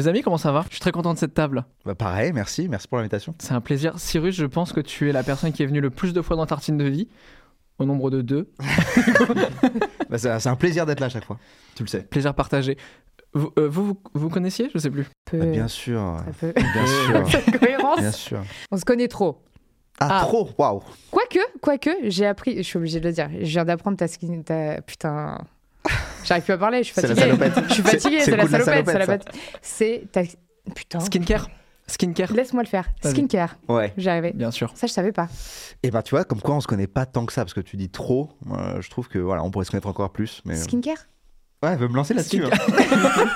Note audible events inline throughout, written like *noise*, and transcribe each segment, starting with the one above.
Les amis, comment ça va? Je suis très content de cette table. Bah pareil, merci, merci pour l'invitation. C'est un plaisir. Cyrus, je pense que tu es la personne qui est venue le plus de fois dans Tartine de vie, au nombre de deux. *laughs* Bah, c'est un plaisir d'être là à chaque fois. Tu le sais. Plaisir partagé. Vous, euh, vous, vous, vous connaissiez? Je sais plus. Peu, Bah, bien sûr, peu. bien *laughs* sûr, Cette cohérence. bien sûr. On se connaît trop. Ah, Ah. trop, waouh. Quoique, quoique, j'ai appris, je suis obligée de le dire, je viens d'apprendre ta skin, ta... Putain... J'arrive plus à parler, je suis C'est la fatiguée. salopette. Je suis C'est- fatiguée, c'est la salopette. C'est ta... Putain, Skincare Skincare laisse-moi le faire. Skincare, Ouais. j'y arrivais. Bien sûr. Ça, je savais pas. Et bah tu vois, comme quoi on se connaît pas tant que ça, parce que tu dis trop. Moi, je trouve que voilà, on pourrait se connaître encore plus. Mais... euh, Skincare? Ouais, veut me lancer là-dessus. hein. *laughs*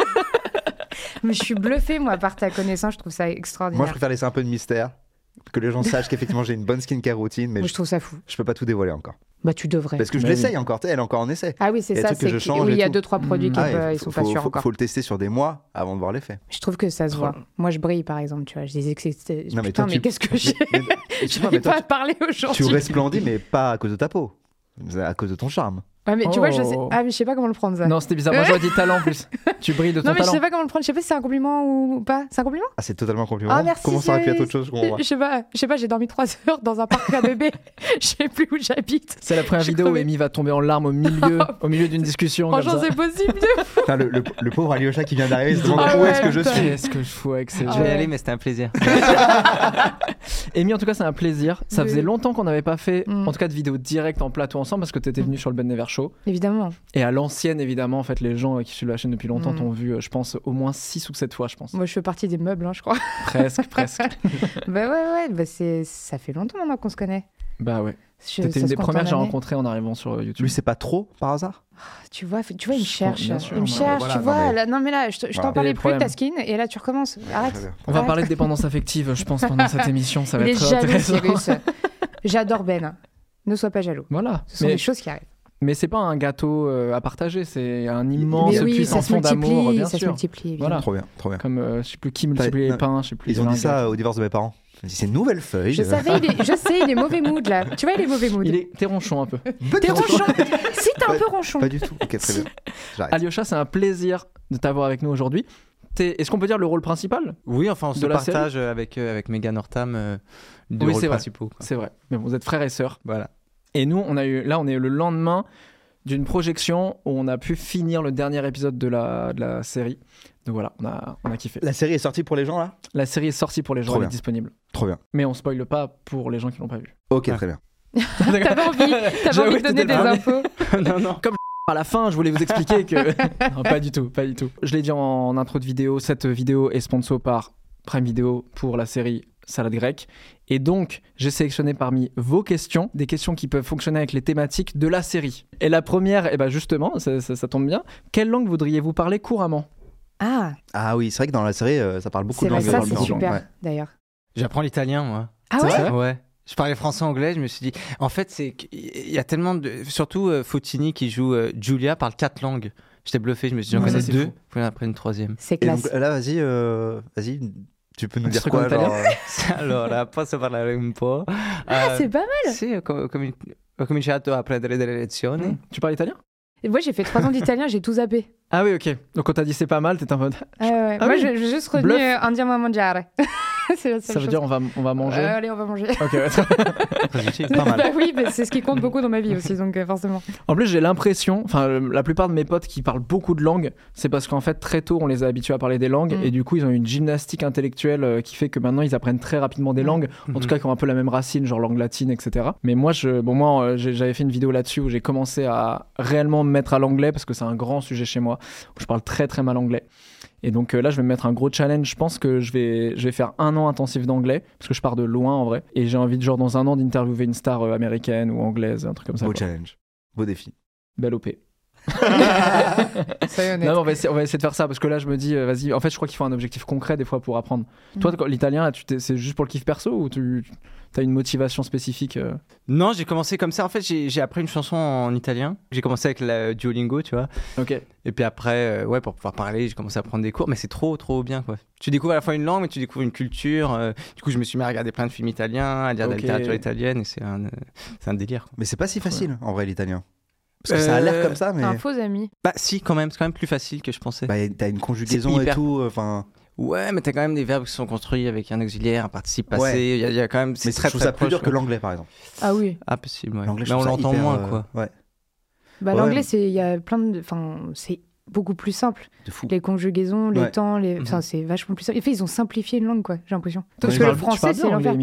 Mais je suis bluffée, moi, par ta connaissance, je trouve ça extraordinaire. Moi, je préfère laisser un peu de mystère. Que les gens sachent qu'effectivement j'ai une bonne skincare routine, mais Moi, je, je trouve ça fou. je peux pas tout dévoiler encore. Bah, tu devrais. Parce que je oui. l'essaye encore, tu elle est encore en essai. Ah oui, c'est ça. que je change Oui, il y a deux, trois produits qui Ah, sont faut- pas sûrs faut- encore. faut le tester sur des mois avant de voir l'effet. Je trouve que ça se voit. Moi, je brille, par exemple, tu vois. Je disais que c'était. Non, mais Putain, toi, mais tu- qu'est-ce que j'ai Je excuse-moi, n'arrive pas à parler tu aujourd'hui. resplendis, mais pas à cause de ta peau. À cause de ton charme. Ouais, mais tu vois, je sais. Oh. Ah, mais je sais pas comment le prendre, ça. Non, c'était bizarre. Moi, j'aurais dit talent en plus. *laughs* Tu brilles de ton Non, mais je talent. sais pas comment le prendre. Je sais pas si c'est un compliment ou pas. C'est un compliment? Ah, c'est totalement un compliment. Ah, merci, Comment ça aurait pu être autre chose je sais pas. Je sais pas. J'ai dormi trois heures dans un parc à bébé. *laughs* Je sais plus où j'habite. C'est la première vidéo où. Amy va tomber en larmes au milieu, *laughs* au milieu d'une discussion. Franchement, c'est possible. Putain, le, le- le pauvre Alyosha qui vient d'arriver, il se demande Ah où ouais, est-ce que je suis? Qu'est-ce que je fous avec ces Ah gens Je vais y aller, mais c'était un plaisir. Amy, en tout cas, c'est un plaisir. Ça faisait longtemps qu'on n'avait pas fait, Mm. en tout cas, de vidéo directe en plateau ensemble parce que tu étais venu sur le Ben Never Show. Évidemment. Et à l'ancienne, évidemment, en fait, les gens qui suivent la chaîne depuis longtemps Mm. t'ont vu, euh, je pense, au moins 6 ou 7 fois, je pense. Moi, je fais partie des meubles, hein, je crois. *laughs* Presque, presque. *laughs* bah ouais, ouais. Bah c'est. Ça fait longtemps maintenant qu'on se connaît. Bah ouais. Ça une des premières que j'ai rencontrées en arrivant sur euh, YouTube. Lui, c'est pas trop par hasard? Tu vois, tu vois, il me cherche. Il me cherche, voilà, tu non, vois. mais- là- non, mais là, je, te- je Voilà. t'en parlais plus de ta skin, et là, tu recommences. Arrête. On va parler de dépendance affective, je pense, pendant cette *laughs* émission. Ça va il être est très jaloux, intéressant. Cyrus. J'adore Ben. Ne sois pas jaloux. Voilà. Ce sont Mais, des choses qui arrivent. Mais c'est pas un gâteau euh, à partager, c'est un immense oui, puissant ça se fond d'amour, multiplie, bien ça se sûr. multiplie. évidemment. Voilà. Trop bien, trop bien. Comme euh, je sais plus qui multiplie les pains, je sais plus. Ils ont dit ça au divorce de mes parents. Ils ont dit, C'est une nouvelle feuille. Je savais, il est, je sais, il est mauvais mood là. Tu vois, il est mauvais mood. Il est t'es ronchon un peu. T'es ronchon. si t'es un peu ronchon. Pas du tout. Ok, très bien. Alyosha, c'est un plaisir de t'avoir avec nous aujourd'hui. T'es- Est-ce qu'on peut dire le rôle principal Oui, enfin, on se partage avec, euh, avec Megan Hortam euh, deux Oui, rôles c'est vrai. principaux. C'est vrai. Mais bon, vous êtes frères et sœurs. Voilà. Et nous, on a eu, là, on est le lendemain d'une projection où on a pu finir le dernier épisode de la, de la série. Donc voilà, on a, on a kiffé. La série est sortie pour les gens là? La série est sortie pour les gens, Trop elle est bien. disponible. Trop bien. Mais on spoile pas pour les gens qui l'ont pas vu. Ok, Ouais. très bien. *laughs* T'avais envie, t'avais J'avoue envie de donner des pas- infos. *laughs* non, non. *laughs* À la fin, je voulais vous expliquer que. non, pas du tout, pas du tout. Je l'ai dit en intro de vidéo, cette vidéo est sponsor par Prime Video pour la série Salade grecque. Et donc, j'ai sélectionné parmi vos questions des questions qui peuvent fonctionner avec les thématiques de la série. Et la première, eh ben justement, ça, ça- ça tombe bien. Quelle langue voudriez-vous parler couramment? Ah, Ah oui, c'est vrai que dans la série, euh, ça parle beaucoup c'est de vrai, langues. ça parle c'est beaucoup de super Ouais. d'ailleurs. J'apprends l'italien, moi. Ah C'est ouais vrai Ouais. Je parlais français-anglais, je me suis dit. En fait, c'est qu'il y a tellement de. Surtout euh, Fautini qui joue euh, Julia parle quatre langues. J'étais bluffé, je me suis dit, j'en Ouais, ça, connais c'est deux, fou. faut en apprendre une troisième. C'est Et classe. donc là, vas-y, euh, vas-y, tu peux nous dire quoi en italien genre, euh, *laughs* allora, posso parlare un po'? Ah, Euh, c'est pas mal. Sì, ho, co- commi- ho cominciato a prendere delle lezioni. Tu parles italien? Moi j'ai fait trois ans d'italien, j'ai tout zappé. Ah oui, ok. Donc quand t'as dit c'est pas mal, t'étais en mode. Ah ouais, ouais. Ah Moi oui. j'ai j'ai juste retenu Bluff. euh, Andiamo a mangiare. *laughs* *laughs* c'est la seule Ça veut chose. dire on va, on va manger. Euh, allez, on va manger. Ok, *laughs* utile. Pas mal. bah oui, bah, c'est ce qui compte beaucoup dans ma vie aussi, donc euh, forcément. En plus, j'ai l'impression, enfin, la plupart de mes potes qui parlent beaucoup de langues, c'est parce qu'en fait, très tôt, on les a habitués à parler des langues, Mm. et du coup, ils ont une gymnastique intellectuelle euh, qui fait que maintenant, ils apprennent très rapidement des Mm. langues, en tout cas, qui ont un peu la même racine, genre langue latine, etc. Mais moi, je, bon, moi, euh, j'avais fait une vidéo là-dessus où j'ai commencé à réellement me mettre à l'anglais parce que c'est un grand sujet chez moi, où je parle très très mal anglais. Et donc euh, là, je vais me mettre un gros challenge. Je pense que je vais, je vais faire un an intensif d'anglais, parce que je pars de loin en vrai. Et j'ai envie, de, genre, dans un an, d'interviewer une star euh, américaine ou anglaise, un truc comme ça. Beau quoi. challenge. Beau défi. Belle OP. *laughs* Non, on va, essayer, on va essayer de faire ça parce que là, je me dis, euh, vas-y. En fait, je crois qu'il faut un objectif concret des fois pour apprendre. Toi, Mm. quand- l'italien, c'est juste pour le kiff perso ou tu as une motivation spécifique euh Non, j'ai commencé comme ça. En fait, j'ai appris une chanson en italien. J'ai commencé avec la Duolingo, tu vois. Ok. Et puis après, euh, ouais, pour pouvoir parler, j'ai commencé à prendre des cours. Mais c'est trop, trop bien, quoi. Tu découvres à la fois une langue, mais tu découvres une culture. euh, du coup, je me suis mis à regarder plein de films italiens, à lire de la littérature italienne. Et c'est un, euh, délire. quoi. Mais c'est pas si facile en vrai l'italien. Parce que ça a l'air Euh, comme ça, mais Un faux ami. Bah, si, quand même. C'est quand même plus facile que je pensais. bah, t'as une conjugaison et tout. Enfin, Ouais, mais t'as quand même des verbes qui sont construits avec un auxiliaire, un participe passé. Ouais. Il y, a- il y a quand même. c'est mais très, je trouve très ça plus dur que l'anglais par exemple. Ah oui. Ah, possible, ouais. L'anglais, mais on trouve ça l'entend moins, euh, quoi. Ouais, Bah, Ouais. l'anglais, c'est il y a plein de. Enfin, c'est beaucoup plus simple. de fou. Les conjugaisons, les Ouais. temps, les... Mhm. enfin, c'est vachement plus simple. En fait, ils ont simplifié une langue, quoi, j'ai l'impression. Toi, Parce que le français, c'est l'enfer.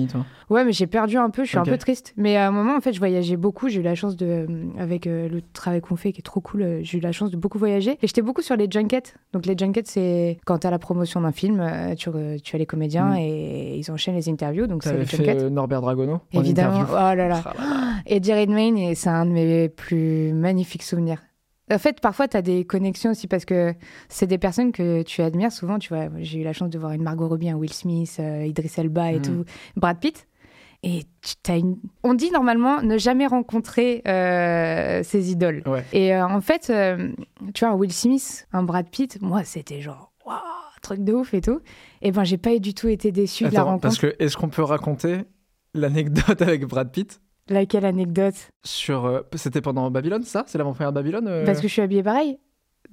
Ouais, mais j'ai perdu un peu, je suis un peu triste. Mais à un moment, en fait, je voyageais beaucoup. J'ai eu la chance de, euh, avec euh, le travail qu'on fait, qui est trop cool, euh, j'ai eu la chance de beaucoup voyager. Et j'étais beaucoup sur les junkets. Donc, les junkets, c'est quand t'as la promotion d'un film, euh, tu, re- tu as les comédiens Mm. et ils enchaînent les interviews. Donc, c'est les fait junkets. euh, Norbert Dragono en Évidemment. interview. Oh là là. Ah là *gasps* et c'est un de mes plus magnifiques souvenirs. En fait, parfois, tu as des connexions aussi parce que c'est des personnes que tu admires souvent. Tu vois, j'ai eu la chance de voir une Margot Robbie, un Will Smith, euh, Idris Elba et Mm. tout, Brad Pitt. Et t'as une... on dit normalement ne jamais rencontrer euh, ses idoles. Ouais. Et euh, en fait, euh, tu vois, un Will Smith, un Brad Pitt, moi, c'était genre, waouh, truc de ouf et tout. Et ben, j'ai pas du tout été déçue de la rencontre. parce que est-ce qu'on peut raconter l'anecdote avec Brad Pitt? Laquelle anecdote? Sur euh, c'était pendant Babylone ça? C'est l'avant-première Babylone euh Parce que je suis habillée pareil.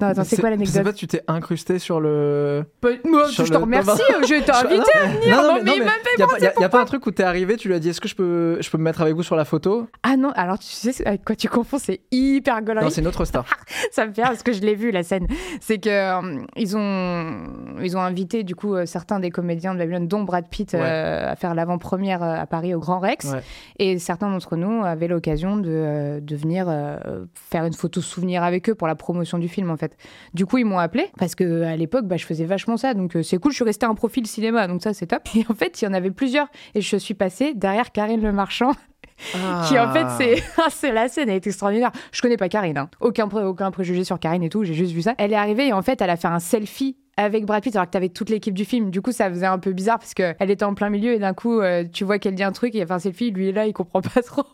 Non, attends, c'est quoi Je sais l'anecdote pas, tu t'es incrusté sur le. Moi, Sur je le- te remercie, non, je t'ai invité Non, à venir. non, Non, mais- mais non, il mais m'a y a, a- pas un truc où t'es arrivé, tu lui as dit est-ce que je peux, je peux me mettre avec vous sur la photo? Ah non, alors tu sais avec quoi tu confonds, c'est hyper gaulerie. Non, c'est une autre star. *laughs* ça me fait parce que je l'ai vu la scène. C'est que euh, ils ont ils ont invité du coup euh, certains des comédiens de Babylone, dont Brad Pitt, Ouais. euh, à faire l'avant-première à Paris au Grand Rex. Ouais. Et certains d'entre nous avaient l'occasion de, de venir euh, faire une photo souvenir avec eux pour la promotion du film en fait. Du coup ils m'ont appelé parce que à l'époque bah, je faisais vachement ça donc euh, c'est cool. Je suis restée un profil cinéma donc ça c'est top. Et en fait il y en avait plusieurs et je suis passée derrière Karine Le Marchand *laughs* qui en fait Ah. c'est *laughs* Ah, c'est la scène elle est extraordinaire je connais pas Karine hein. aucun pré- aucun préjugé sur Karine et tout j'ai juste vu ça elle est arrivée et en fait elle a fait un selfie avec Brad Pitt alors que t'avais toute l'équipe du film. Du coup ça faisait un peu bizarre parce que elle était en plein milieu et d'un coup euh, tu vois qu'elle dit un truc et il fait un selfie lui est là il comprend pas *laughs* trop.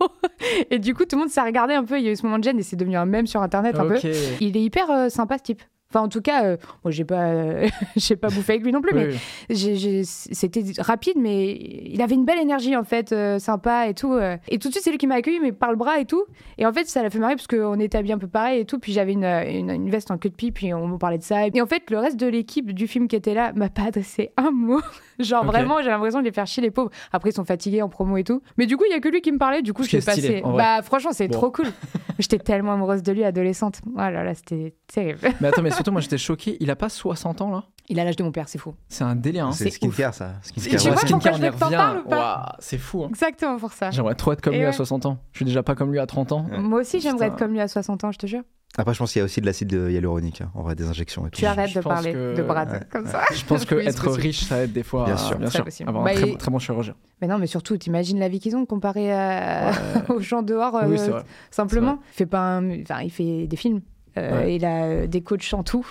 Et du coup tout le monde s'est regardé un peu. Il y a eu ce moment de gêne et c'est devenu un mème sur internet un peu. Il est hyper euh, sympa ce type Enfin, en tout cas, euh, moi, j'ai pas, euh, *laughs* j'ai pas bouffé avec lui non plus, mais Oui, c'était rapide, mais il avait une belle énergie en fait, euh, sympa et tout. euh. Et tout de suite, c'est lui qui m'a accueilli, mais par le bras et tout. Et en fait, ça l'a fait marrer parce qu'on était habillés un peu pareil et tout. Puis j'avais une, une, une veste en queue de pipe, puis on me parlait de ça. Et en fait, le reste de l'équipe du film qui était là m'a pas adressé un mot. *laughs* Genre vraiment, j'ai l'impression de les faire chier les pauvres. Après, ils sont fatigués en promo et tout. Mais du coup, il y a que lui qui me parlait. Du coup, je en vrai. Bah, franchement, c'est Bon. trop cool. *laughs* J'étais tellement amoureuse de lui, adolescente. Oh là là, c'était terrible. Mais attends, mais surtout, moi j'étais choqué. Il a pas 60 ans là? Il a l'âge de mon père, c'est fou. C'est un délire. Hein. C'est skincare ça. Tu Skincare, vois ouais. pourquoi Skincare, je on veux y que t'en revient. parles ou pas Waouh, c'est fou. hein. Exactement pour ça. J'aimerais trop être comme Et lui à ouais. 60 ans. Je suis déjà pas comme lui à 30 ans. Ouais. Moi aussi, j'aimerais être comme lui à 60 ans, je te jure. Après, je pense qu'il y a aussi de l'acide hyaluronique, hein, en vrai, des injections et tout. Tu arrêtes je de parler que- de Brad Ouais. comme ça. Je pense *laughs* que Oui, être riche, ça aide des fois. Bien à- sûr. bien sûr. possible. Avoir Bah, un très, et- très bon chirurgien. Mais non, mais surtout, t'imagines la vie qu'ils ont comparé à... *laughs* aux gens dehors, euh, Oui, c'est vrai. simplement. Il fait pas un- enfin, il fait des films. Euh, Ouais. Il a euh, des coachs en tout.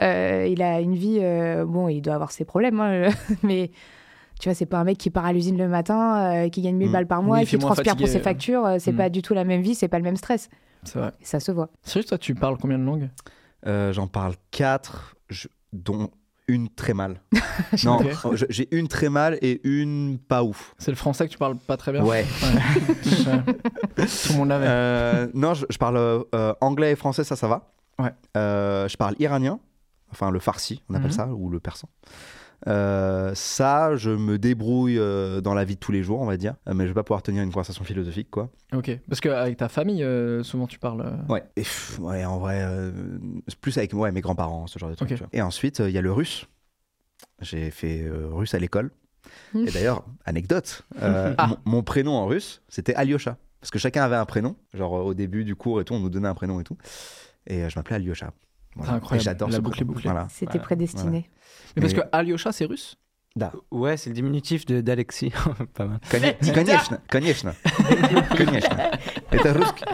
Euh, il a une vie. euh, bon, il doit avoir ses problèmes, hein, *laughs* mais tu vois, c'est pas un mec qui part à l'usine le matin, euh, qui gagne 1000 Mm. balles par mois et qui transpire pour ses factures. euh, C'est Mm. pas du tout la même vie, c'est pas le même stress. C'est vrai. Et ça se voit. Sérieux, toi, tu parles combien de langues? Euh, J'en parle quatre, je- dont une très mal. *laughs* non, j'ai une très mal et une pas ouf. C'est le français que tu parles pas très bien Ouais. Ouais. *laughs* Tout le monde l'avait. Euh, non, je, je parle euh, anglais et français, ça, ça va. Ouais. Euh, je parle iranien, enfin le farsi, on appelle Mhm. ça, ou le persan. Euh, ça, je me débrouille euh, dans la vie de tous les jours, on va dire, Euh, mais je vais pas pouvoir tenir une conversation philosophique, quoi. Ok. Parce qu'avec ta famille, souvent tu parles. Ouais. Et pff, ouais, en vrai, plus avec ouais, mes grands-parents, ce genre de trucs. Ok. tu vois. Et ensuite, il y a le russe. J'ai fait russe à l'école. Et *laughs* d'ailleurs, anecdote, *laughs* Ah. mon, prénom en russe, c'était Alyosha. Parce que chacun avait un prénom. Genre au début du cours et tout, on nous donnait un prénom et tout. Et je m'appelais Alyosha. Voilà. C'est incroyable. Et J'adore La ce boucle est prénom. bouclée. Voilà. C'était Voilà. prédestiné. Mais parce Mais- que Alyosha, c'est russe Ouais, c'est le diminutif de d'Alexis. *laughs* pas mal. Konie- Конечно, конечно. Конечно. Это русский.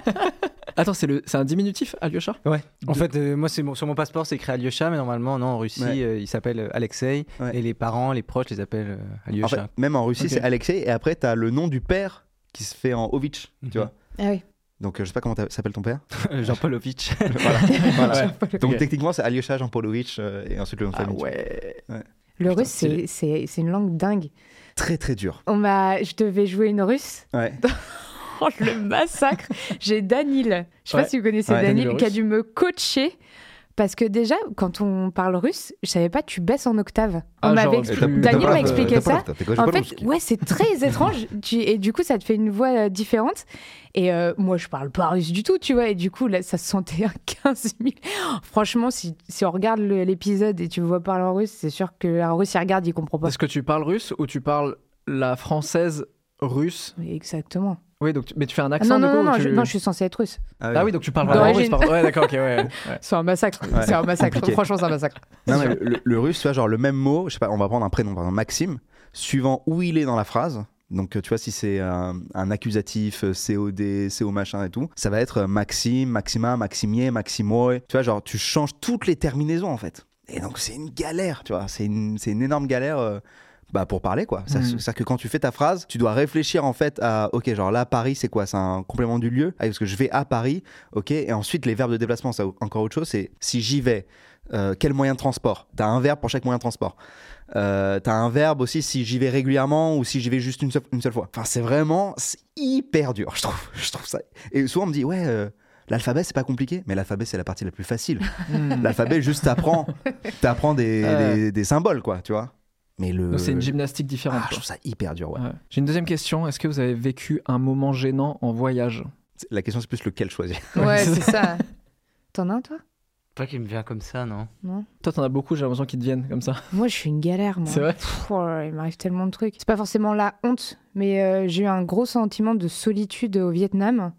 Attends, c'est le... c'est un diminutif, Alyosha Ouais. En De- fait, euh, moi, c'est mon- sur mon passeport, c'est écrit Alyosha, mais normalement, non, en Russie, Ouais. euh, il s'appelle euh, Alexei. Ouais. Et les parents, les proches, les appellent euh, En Alyosha. fait, même en Russie, Ok. c'est Alexei. Et après, t'as le nom du père qui se fait en Ovitch. Mhm. Tu vois. Ah oui. Donc, euh, je sais pas comment s'appelle ton père? *laughs* Jean Polovic. *laughs* voilà. *laughs* Voilà. Donc, techniquement, c'est Alyosha Jean Paulovitch euh, et ensuite le nom de Ah famille. ouais. Le Putain, russe, c'est- une langue dingue. Très, très dur. On m'a, je devais jouer une russe. Ouais. Oh, le massacre. J'ai Danil. Je sais Ouais. pas si vous connaissez Ouais, Danil, qui a dû me coacher. Parce que déjà, quand on parle russe, je savais pas, tu baisses en octave. On Ah, m'avait genre, expli- t'as- t'as Daniel m'a expliqué ça. En fait, ouais, c'est très *laughs* étrange. Tu- et du coup, ça te fait une voix euh, différente. Et euh, moi, je parle pas russe du tout, tu vois. Et du coup, là, ça se sentait un 15 000. Franchement, si, si on regarde l'épisode et tu me vois parler en russe, c'est sûr que un russe, il regarde, il comprend pas. Est-ce que tu parles russe ou tu parles la française russe? Exactement. Oui, donc tu- mais tu fais un Ah, accent non, du non, coup non, je, tu- non, je suis censée être russe. Ah oui, donc tu parles vraiment russe. pardon. Ouais, d'accord, ok, ouais. ouais. *laughs* C'est un massacre. Ouais. C'est un massacre. Compliqué. Franchement, c'est un massacre. Non, mais le, le russe, tu vois, genre le même mot, je sais pas, on va prendre un prénom, par exemple Maxime, suivant où il est dans la phrase. Donc, tu vois, si c'est un, un accusatif, euh, COD, CO machin et tout, ça va être euh, Maxime, Maxima, Maximier, Maximoy. Tu vois, genre, tu changes toutes les terminaisons en fait. Et donc, c'est une galère, tu vois, c'est une, c'est une énorme galère. euh, bah, pour parler quoi. C'est-à-dire que quand tu fais ta phrase, tu dois réfléchir en fait à ok genre là Paris c'est quoi? C'est un complément du lieu? Ah, parce que je vais à Paris, ok. Et ensuite les verbes de déplacement c'est encore autre chose. C'est si j'y vais, euh, quel moyen de transport? T'as un verbe pour chaque moyen de transport. Euh, T'as un verbe aussi si j'y vais régulièrement ou si j'y vais juste une seule, une seule fois. Enfin c'est vraiment hyper dur je trouve. *laughs* Je trouve ça. Et souvent on me dit ouais. euh, L'alphabet, c'est pas compliqué, mais l'alphabet, c'est la partie la plus facile. Hmm. *laughs* L'alphabet, juste t'apprends, t'apprends des, des symboles, quoi, tu vois? Mais le. Donc, C'est une gymnastique Ah, différente. je quoi. trouve ça hyper dur, ouais. Ouais. J'ai une deuxième question. Est-ce que vous avez vécu un moment gênant en voyage? La question, c'est plus lequel choisir. Ouais, *laughs* c'est ça. T'en as un, toi? Pas qui me vient comme ça, non? Non Toi, t'en as beaucoup, j'ai l'impression qu'ils te viennent comme ça. *laughs* Moi, je suis une galère, moi. C'est vrai Pff, oh il m'arrive tellement de trucs. C'est pas forcément la honte, mais euh, j'ai eu un gros sentiment de solitude au Vietnam,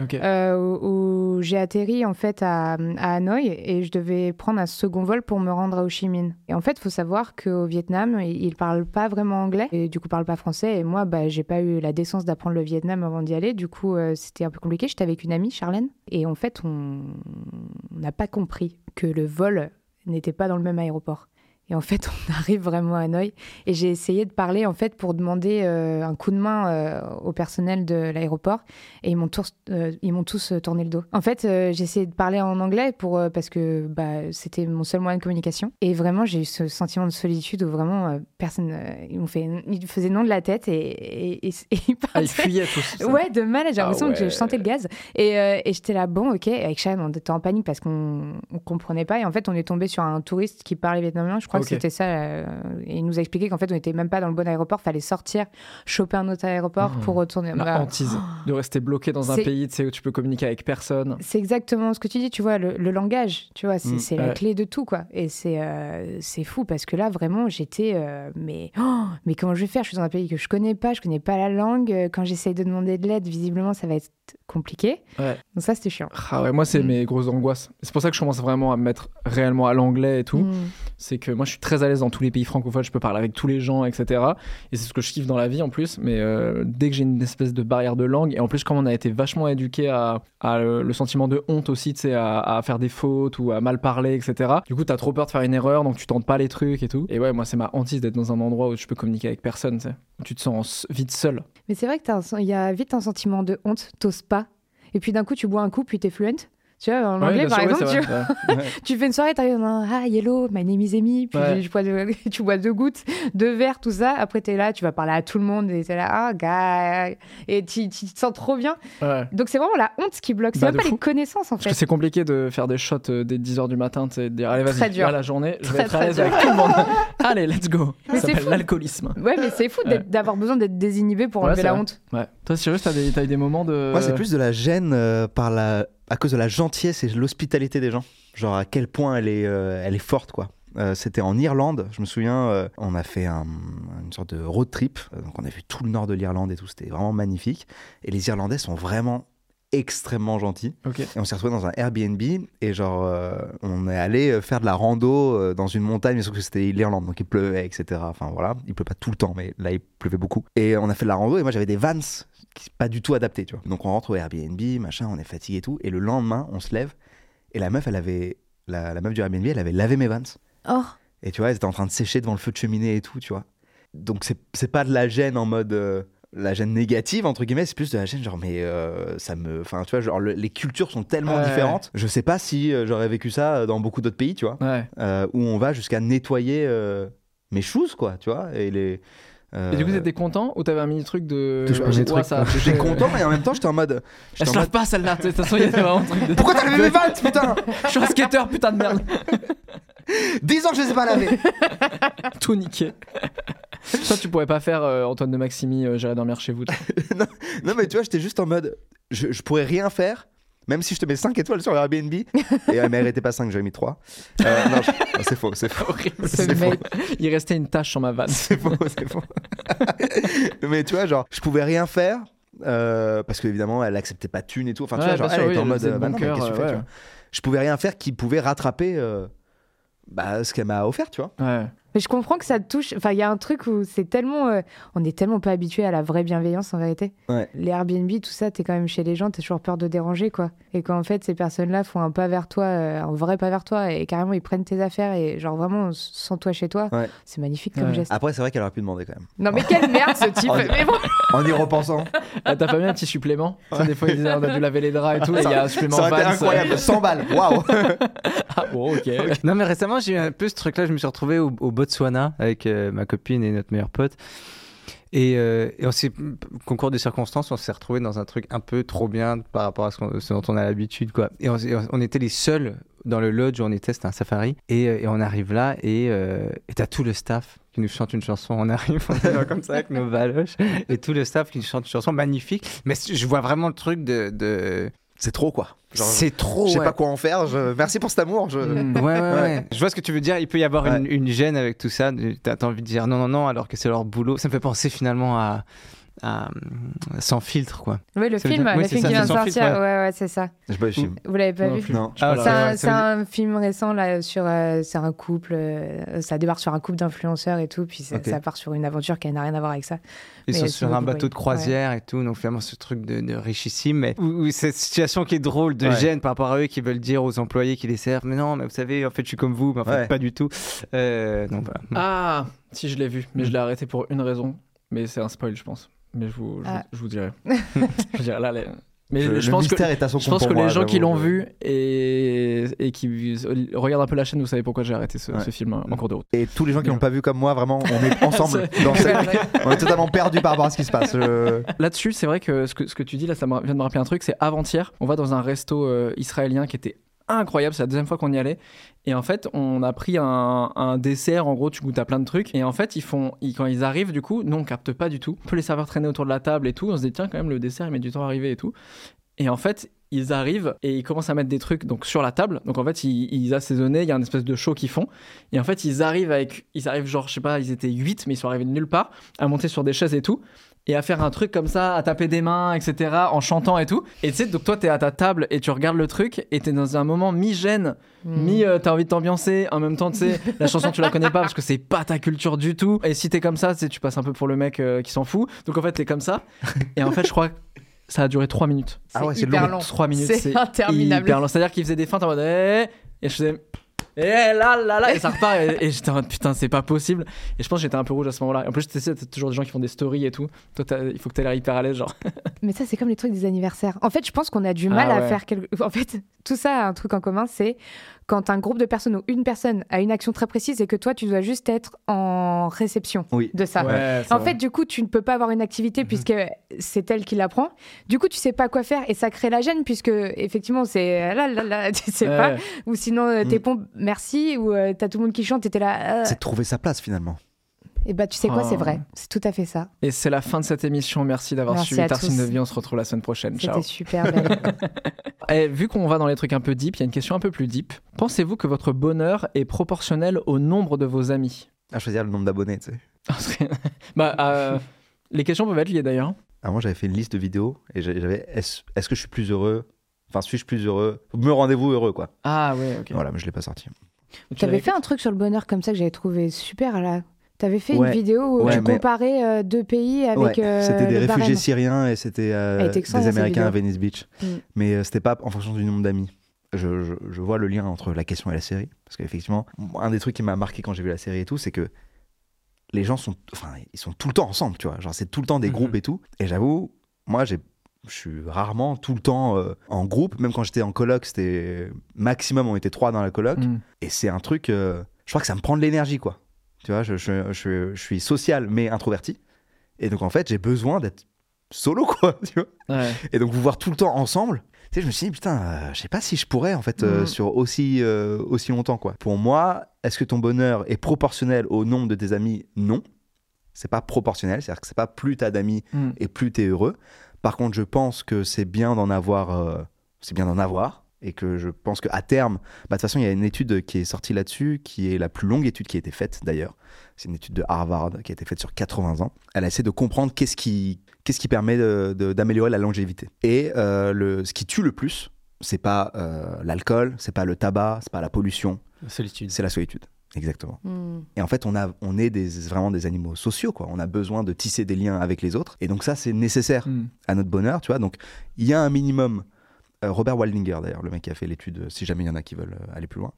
Ok. euh, où, j'ai atterri en fait à, à Hanoï et je devais prendre un second vol pour me rendre à Ho Chi Minh. Et en fait, il faut savoir qu'au Vietnam, ils ils parlent pas vraiment anglais et du coup, ils parlent pas français. Et moi, bah, j'ai pas eu la décence d'apprendre le Vietnam avant d'y aller. Du coup, euh, c'était un peu compliqué. J'étais avec une amie, Charlène, et en fait, on n'a pas compris que le vol n'était pas dans le même aéroport. Et en fait, *laughs* on arrive vraiment à Hanoï. Et j'ai essayé de parler, en fait, pour demander euh, un coup de main euh, au personnel de l'aéroport. Et ils m'ont tous, euh, ils m'ont tous tourné le dos. En fait, j'ai essayé de parler en anglais pour, parce que bah, c'était mon seul moyen de communication. Et vraiment, j'ai eu ce sentiment de solitude où vraiment, personne. ils m'ont fait. Ils faisaient non de la tête et, et, et- et ils Ah, partaient. ils fuyaient tous. ça. Ouais, de malade, j'ai Ah l'impression que je sentais le gaz. Et, j'étais là, bon, ok, avec Shan, on était en panique parce qu'on on comprenait pas. Et en fait, on est tombé sur un touriste qui parlait vietnamien, je crois Ok. que c'était ça. euh, et il nous a expliqué qu'en fait, on était même pas dans le bon aéroport, fallait sortir, choper un autre aéroport Mhm. pour retourner. La Bah, hantise de rester bloqué dans un pays où tu peux communiquer avec personne. c'est exactement ce que tu dis, tu vois, le, le langage, tu vois, c'est Mm, c'est la ouais. clé de tout, quoi. Et c'est euh, c'est fou parce que là, vraiment, j'étais, euh, mais, oh, mais comment je vais faire? Je suis dans un pays que je connais pas, je connais pas la langue. Euh, Quand j'essaye de demander de l'aide, visiblement, ça va être compliqué. Ouais. Donc ça, c'était chiant. Ah ouais, moi, c'est Mm. mes grosses angoisses. C'est pour ça que je commence vraiment à me mettre réellement à l'anglais et tout. Mm. C'est que moi, je suis très à l'aise dans tous les pays francophones. Je peux parler avec tous les gens, etc. Et c'est ce que je kiffe dans la vie en plus. Mais euh, dès que j'ai une espèce de barrière de langue, et en plus, comme on a été vachement éduqué à, à le, sentiment de honte aussi, tu sais, à, à faire des fautes ou à mal parler, etc. Du coup, t'as trop peur de faire une erreur, donc tu tentes pas les trucs et tout. Et ouais, moi, c'est ma hantise d'être dans un endroit où je peux communiquer avec personne, tu sais. Tu te sens vite seul. Mais c'est vrai que il y a vite un sentiment de honte, pas. Et puis d'un coup, tu bois un coup, puis t'es fluent. Tu vois, en Ouais, anglais, par sûr, exemple, tu, ouais. *laughs* tu fais une soirée, t'arrives dans Ah, hello, my name is Amy. Puis tu, bois deux, *laughs* tu bois deux gouttes, deux verres, tout ça. Après, t'es là, tu vas parler à tout le monde et t'es là, ah, gars. Et tu, tu te sens trop bien. Donc c'est vraiment la honte qui bloque. C'est Bah, même pas fou. les connaissances, en Parce que fait. c'est compliqué de faire des shots euh, dès 10h du matin, de dire allez vas-y, dur. la journée, je vais Très, être très avec tout le monde. *laughs* Allez, let's go. Mais Ça s'appelle l'alcoolisme. Ouais, mais c'est fou d'avoir besoin d'être désinhibé pour enlever la honte. Ouais. Toi, Cyrus, t'as eu des moments de. Moi, c'est plus de la gêne euh, par la... à cause de la gentillesse et l'hospitalité des gens. Genre à quel point elle est, euh, elle est forte, quoi. Euh, C'était en Irlande, je me souviens, on a fait un- une sorte de road trip. Donc on a vu tout le nord de l'Irlande et tout, c'était vraiment magnifique. Et les Irlandais sont vraiment extrêmement gentils. Ok. Et on s'est retrouvé dans un Airbnb et genre euh, on est allé euh, faire de la rando euh, dans une montagne, mais sauf que c'était l'Irlande, donc il pleuvait, etc. Enfin voilà, il pleut pas tout le temps, mais là il pleuvait beaucoup. Et on a fait de la rando et moi j'avais des vans qui sont pas du tout adaptés, tu vois. Donc on rentre au Airbnb, machin, on est fatigué et tout. Et le lendemain, on se lève et la meuf, elle avait la, la meuf du Airbnb, elle avait lavé mes vans. Oh, Et tu vois, elle était en train de sécher devant le feu de cheminée et tout, tu vois. Donc c'est c'est pas de la gêne en mode euh, la gêne négative entre guillemets, c'est plus de la gêne genre mais euh, ça me enfin tu vois genre le- les cultures sont tellement Ouais. différentes. Je sais pas si euh, j'aurais vécu ça dans beaucoup d'autres pays, tu vois, Ouais. euh, où on va jusqu'à nettoyer euh, mes choses quoi, tu vois, et les euh, Et du coup, t'étais content ou t'avais un mini truc de. J'étais euh, content et en même temps j'étais en mode se en lave pas celle-là, de toute façon, il y avait vraiment un truc de. pourquoi t'as lavé mes vans putain Je suis un skater, putain de merde. 10 ans que je les ai pas lavés. *laughs* Tout niqué. Toi, tu pourrais pas faire euh, Antoine de Maximi, euh, j'irai dormir chez vous. toi. *laughs* Non, mais tu vois, j'étais juste en mode, je, je pourrais rien faire, même si je te mets 5 étoiles sur Airbnb. *laughs* Et euh, elle était pas 5, j'avais mis 3. Euh, non, je- non, c'est faux, c'est faux. C'est. Il restait une tache sur ma vanne. C'est faux, c'est faux. *laughs* mais tu vois, genre, je pouvais rien faire. euh, parce qu'évidemment, elle acceptait pas de thunes et tout. Enfin, tu Ouais, vois, genre, elle sûr, était oui, en elle mode. euh, bah bon non, mais cœur, qu'est-ce que tu euh, fais, tu ouais. vois Je pouvais rien faire qui pouvait rattraper euh, bah, ce qu'elle m'a offert, tu vois. Ouais. Mais je comprends que ça te touche. Enfin, il y a un truc où c'est tellement. euh, on est tellement pas habitué à la vraie bienveillance en vérité. Ouais. Les Airbnb, tout ça, t'es quand même chez les gens, t'as toujours peur de déranger, quoi. Et qu'en fait, ces personnes-là font un pas vers toi, euh, un vrai pas vers toi, et carrément, ils prennent tes affaires, et genre vraiment, sans toi chez toi. Ouais. C'est magnifique comme Ouais. geste. Après, c'est vrai qu'elle aurait pu demander quand même. Non, mais quelle merde ce type *laughs* Oh, Mais bon, En y repensant. Ah, T'as pas mis un petit supplément? Tu sais, Des fois, ils disaient on a dû laver les draps et tout, et il y a un supplément Ça aurait été Vans, incroyable, *laughs* 100 balles, waouh! Ah bon, *laughs* ok. Non, mais récemment, j'ai eu un peu ce truc-là. Je me suis retrouvé au, au Botswana avec euh, ma copine et notre meilleur pote. Et, euh, on s'est, concours de circonstances, on s'est retrouvé dans un truc un peu trop bien par rapport à ce, dont on a l'habitude, quoi. Et on, était les seuls dans le lodge où on était, c'était un safari. Et, euh, on arrive là et euh, t'as tout le staff qui nous chante une chanson. On arrive, on comme ça avec nos valoches et tout le staff qui nous chante une chanson magnifique. Mais je vois vraiment le truc de... C'est trop, quoi. C'est trop. je sais ouais. pas quoi en faire. Je... Merci pour cet amour. Je... Mm. Ouais, *laughs* ouais, ouais, Ouais. Je vois ce que tu veux dire. Il peut y avoir une, Ouais. une gêne avec tout ça. T'as t'as envie de dire non, non, non, alors que c'est leur boulot. Ça me fait penser finalement à, à, euh, Sans filtre, quoi. oui, le Ça film, dire- oui, le film ça, qui vient de sortir, filtre, ouais, ouais. ouais, c'est ça. Je sais pas, je- Vous l'avez pas Non vu. Non. Ah, Voilà. C'est un, dire- film récent là sur euh, c'est un couple euh, ça débarque sur un couple d'influenceurs et tout puis ça, part sur une aventure qui n'a rien à voir avec ça Ils Mais sont sur un bateau de croisière et tout, donc finalement ce truc de, de richissime, mais où, où cette situation qui est drôle de Ouais. gêne par rapport à eux qui veulent dire aux employés qui les servent, mais non, mais vous savez, en fait je suis comme vous, mais en fait Ouais. pas du tout. Euh, donc voilà. Ah, si je l'ai vu, mais je l'ai arrêté pour une raison. Mais c'est un spoil, je pense. Mais je vous, je, Ah. je vous dirai. *laughs* je dirai là. les- Mais Je- je, le pense que. est à son Je pense que les gens qui l'ont vu et, et qui regardent un peu la chaîne, vous savez pourquoi j'ai arrêté ce, Ouais. ce film en cours de route. Et tous les gens qui l'ont pas vu comme moi, vraiment, on est ensemble. *laughs* dans cette- On est totalement perdus par rapport à ce qui se passe. Je- Là-dessus, c'est vrai que ce, que ce que tu dis, là, ça me vient de me rappeler un truc. C'est avant-hier, on va dans un resto euh, israélien qui était incroyable. C'est la deuxième fois qu'on y allait. Et en fait, on a pris un, dessert. En gros, tu goûtes à plein de trucs. Et en fait, ils font, quand ils arrivent, du coup, nous, on capte pas du tout. On peut les serveurs traîner autour de la table et tout. On se dit, tiens, quand même, le dessert, il met du temps à arriver et tout. Et en fait, ils arrivent et ils commencent à mettre des trucs donc sur la table. Donc en fait, ils, ils assaisonnaient, il y a une espèce de show qu'ils font. Et en fait, ils arrivent avec ils arrivent genre je sais pas, ils étaient 8 mais ils sont arrivés de nulle part à monter sur des chaises et tout et à faire un truc comme ça, à taper des mains, etc., en chantant et tout. Et tu sais, donc toi, t'es à ta table et tu regardes le truc et t'es dans un moment mi-gêne, Hmm. mi euh, t'as envie de t'ambiancer, en même temps, tu sais, *laughs* la chanson tu la connais pas parce que c'est pas ta culture du tout. Et si t'es comme ça, tu sais, tu passes un peu pour le mec euh, qui s'en fout. Donc en fait, t'es comme ça. Et en fait, je crois que ça a duré 3 minutes. Ah ouais, c'est long. long 3 minutes, c'est interminable. C'est-à-dire qu'il faisait des feintes en mode eh, et je faisais eh là là là et ça repart et, et j'étais en mode putain c'est pas possible et je pense que j'étais un peu rouge à ce moment-là. En plus tu sais t'as toujours des gens qui font des stories et tout. Toi il faut que t'aies l'air hyper à l'aise genre. *laughs* mais ça c'est comme les trucs des anniversaires en fait je pense qu'on a du mal Ah à faire quelque en fait tout ça a un truc en commun c'est quand un groupe de personnes ou une personne a une action très précise et que toi, tu dois juste être en réception Oui. de ça. Ouais, En vrai. fait, du coup, tu ne peux pas avoir une activité Mhm. puisque c'est elle qui l'apprend. Du coup, tu sais pas quoi faire et ça crée la gêne puisque effectivement, c'est là, là, là, *laughs* tu sais pas. Ou sinon, euh, t'es Mm. pompes, merci. Ou euh, t'as tout le monde qui chante et t'es là. euh, C'est de trouver sa place finalement. Et bah, tu sais quoi, Oh. c'est vrai. C'est tout à fait ça. Et c'est la fin de cette émission. Merci d'avoir suivi Tartine de vie. On se retrouve la semaine prochaine. Ciao. C'était super belle. *laughs* Et vu qu'on va dans les trucs un peu deep, il y a une question un peu plus deep. Pensez-vous que votre bonheur est proportionnel au nombre de vos amis? À choisir le nombre d'abonnés, tu sais. *laughs* Bah, euh, *laughs* les questions peuvent être liées d'ailleurs. À moi, j'avais fait une liste de vidéos et j'a- j'avais est-ce est-ce que je suis plus heureux? Enfin, suis-je plus heureux? Me rendez-vous heureux, quoi. Ah ouais, ok. Voilà, mais je l'ai pas sorti. Tu l'avais fait un truc sur le bonheur comme ça que j'avais trouvé super là. T'avais fait Ouais. une vidéo où Ouais, tu mais- comparais euh, deux pays avec. Ouais, euh, c'était des le réfugiés barème. syriens et c'était euh, des Américains à. Venice Beach. Mm. Mais euh, c'était pas en fonction du nombre d'amis. Je, je- je vois le lien entre la question et la série. Parce qu'effectivement, un des trucs qui m'a marqué quand j'ai vu la série et tout, c'est que les gens sont, enfin, ils sont tout le temps ensemble, tu vois. Genre, c'est tout le temps des Mhm. groupes et tout. Et j'avoue, moi, j'ai, je suis rarement tout le temps euh, en groupe. Même quand j'étais en coloc, c'était maximum, on était trois dans la coloc. Mm. Et c'est un truc, euh, je crois que ça me prend de l'énergie, quoi. Tu vois, je, je- je- je suis social mais introverti. Et donc, en fait, j'ai besoin d'être solo, *laughs* quoi. Tu vois Ouais. et donc, vous voir tout le temps ensemble. Tu sais, je me suis dit, putain, euh, je sais pas si je pourrais, en fait, euh, Mhm. sur aussi, euh, aussi longtemps, quoi. Pour moi, est-ce que ton bonheur est proportionnel au nombre de tes amis? Non. C'est pas proportionnel. C'est-à-dire que c'est pas plus t'as d'amis Mm. et plus t'es heureux. Par contre, je pense que c'est bien d'en avoir. euh, c'est bien d'en avoir. Et que je pense qu'à terme, bah, de toute façon, il y a une étude qui est sortie là-dessus, qui est la plus longue étude qui a été faite d'ailleurs. C'est une étude de Harvard qui a été faite sur 80 ans. Elle a essayé de comprendre qu'est-ce qui, qu'est-ce qui permet d'améliorer la longévité. Et euh, le, ce qui tue le plus, c'est pas euh, l'alcool, c'est pas le tabac, c'est pas la pollution, La solitude. c'est la solitude. Exactement. Mm. Et en fait, on, a, on est des, vraiment des animaux sociaux, quoi. On a besoin de tisser des liens avec les autres. Et donc ça, c'est nécessaire Mm. à notre bonheur, tu vois. Donc, il y a un minimum. Euh, Robert Waldinger, d'ailleurs, le mec qui a fait l'étude, si jamais il y en a qui veulent euh, aller plus loin.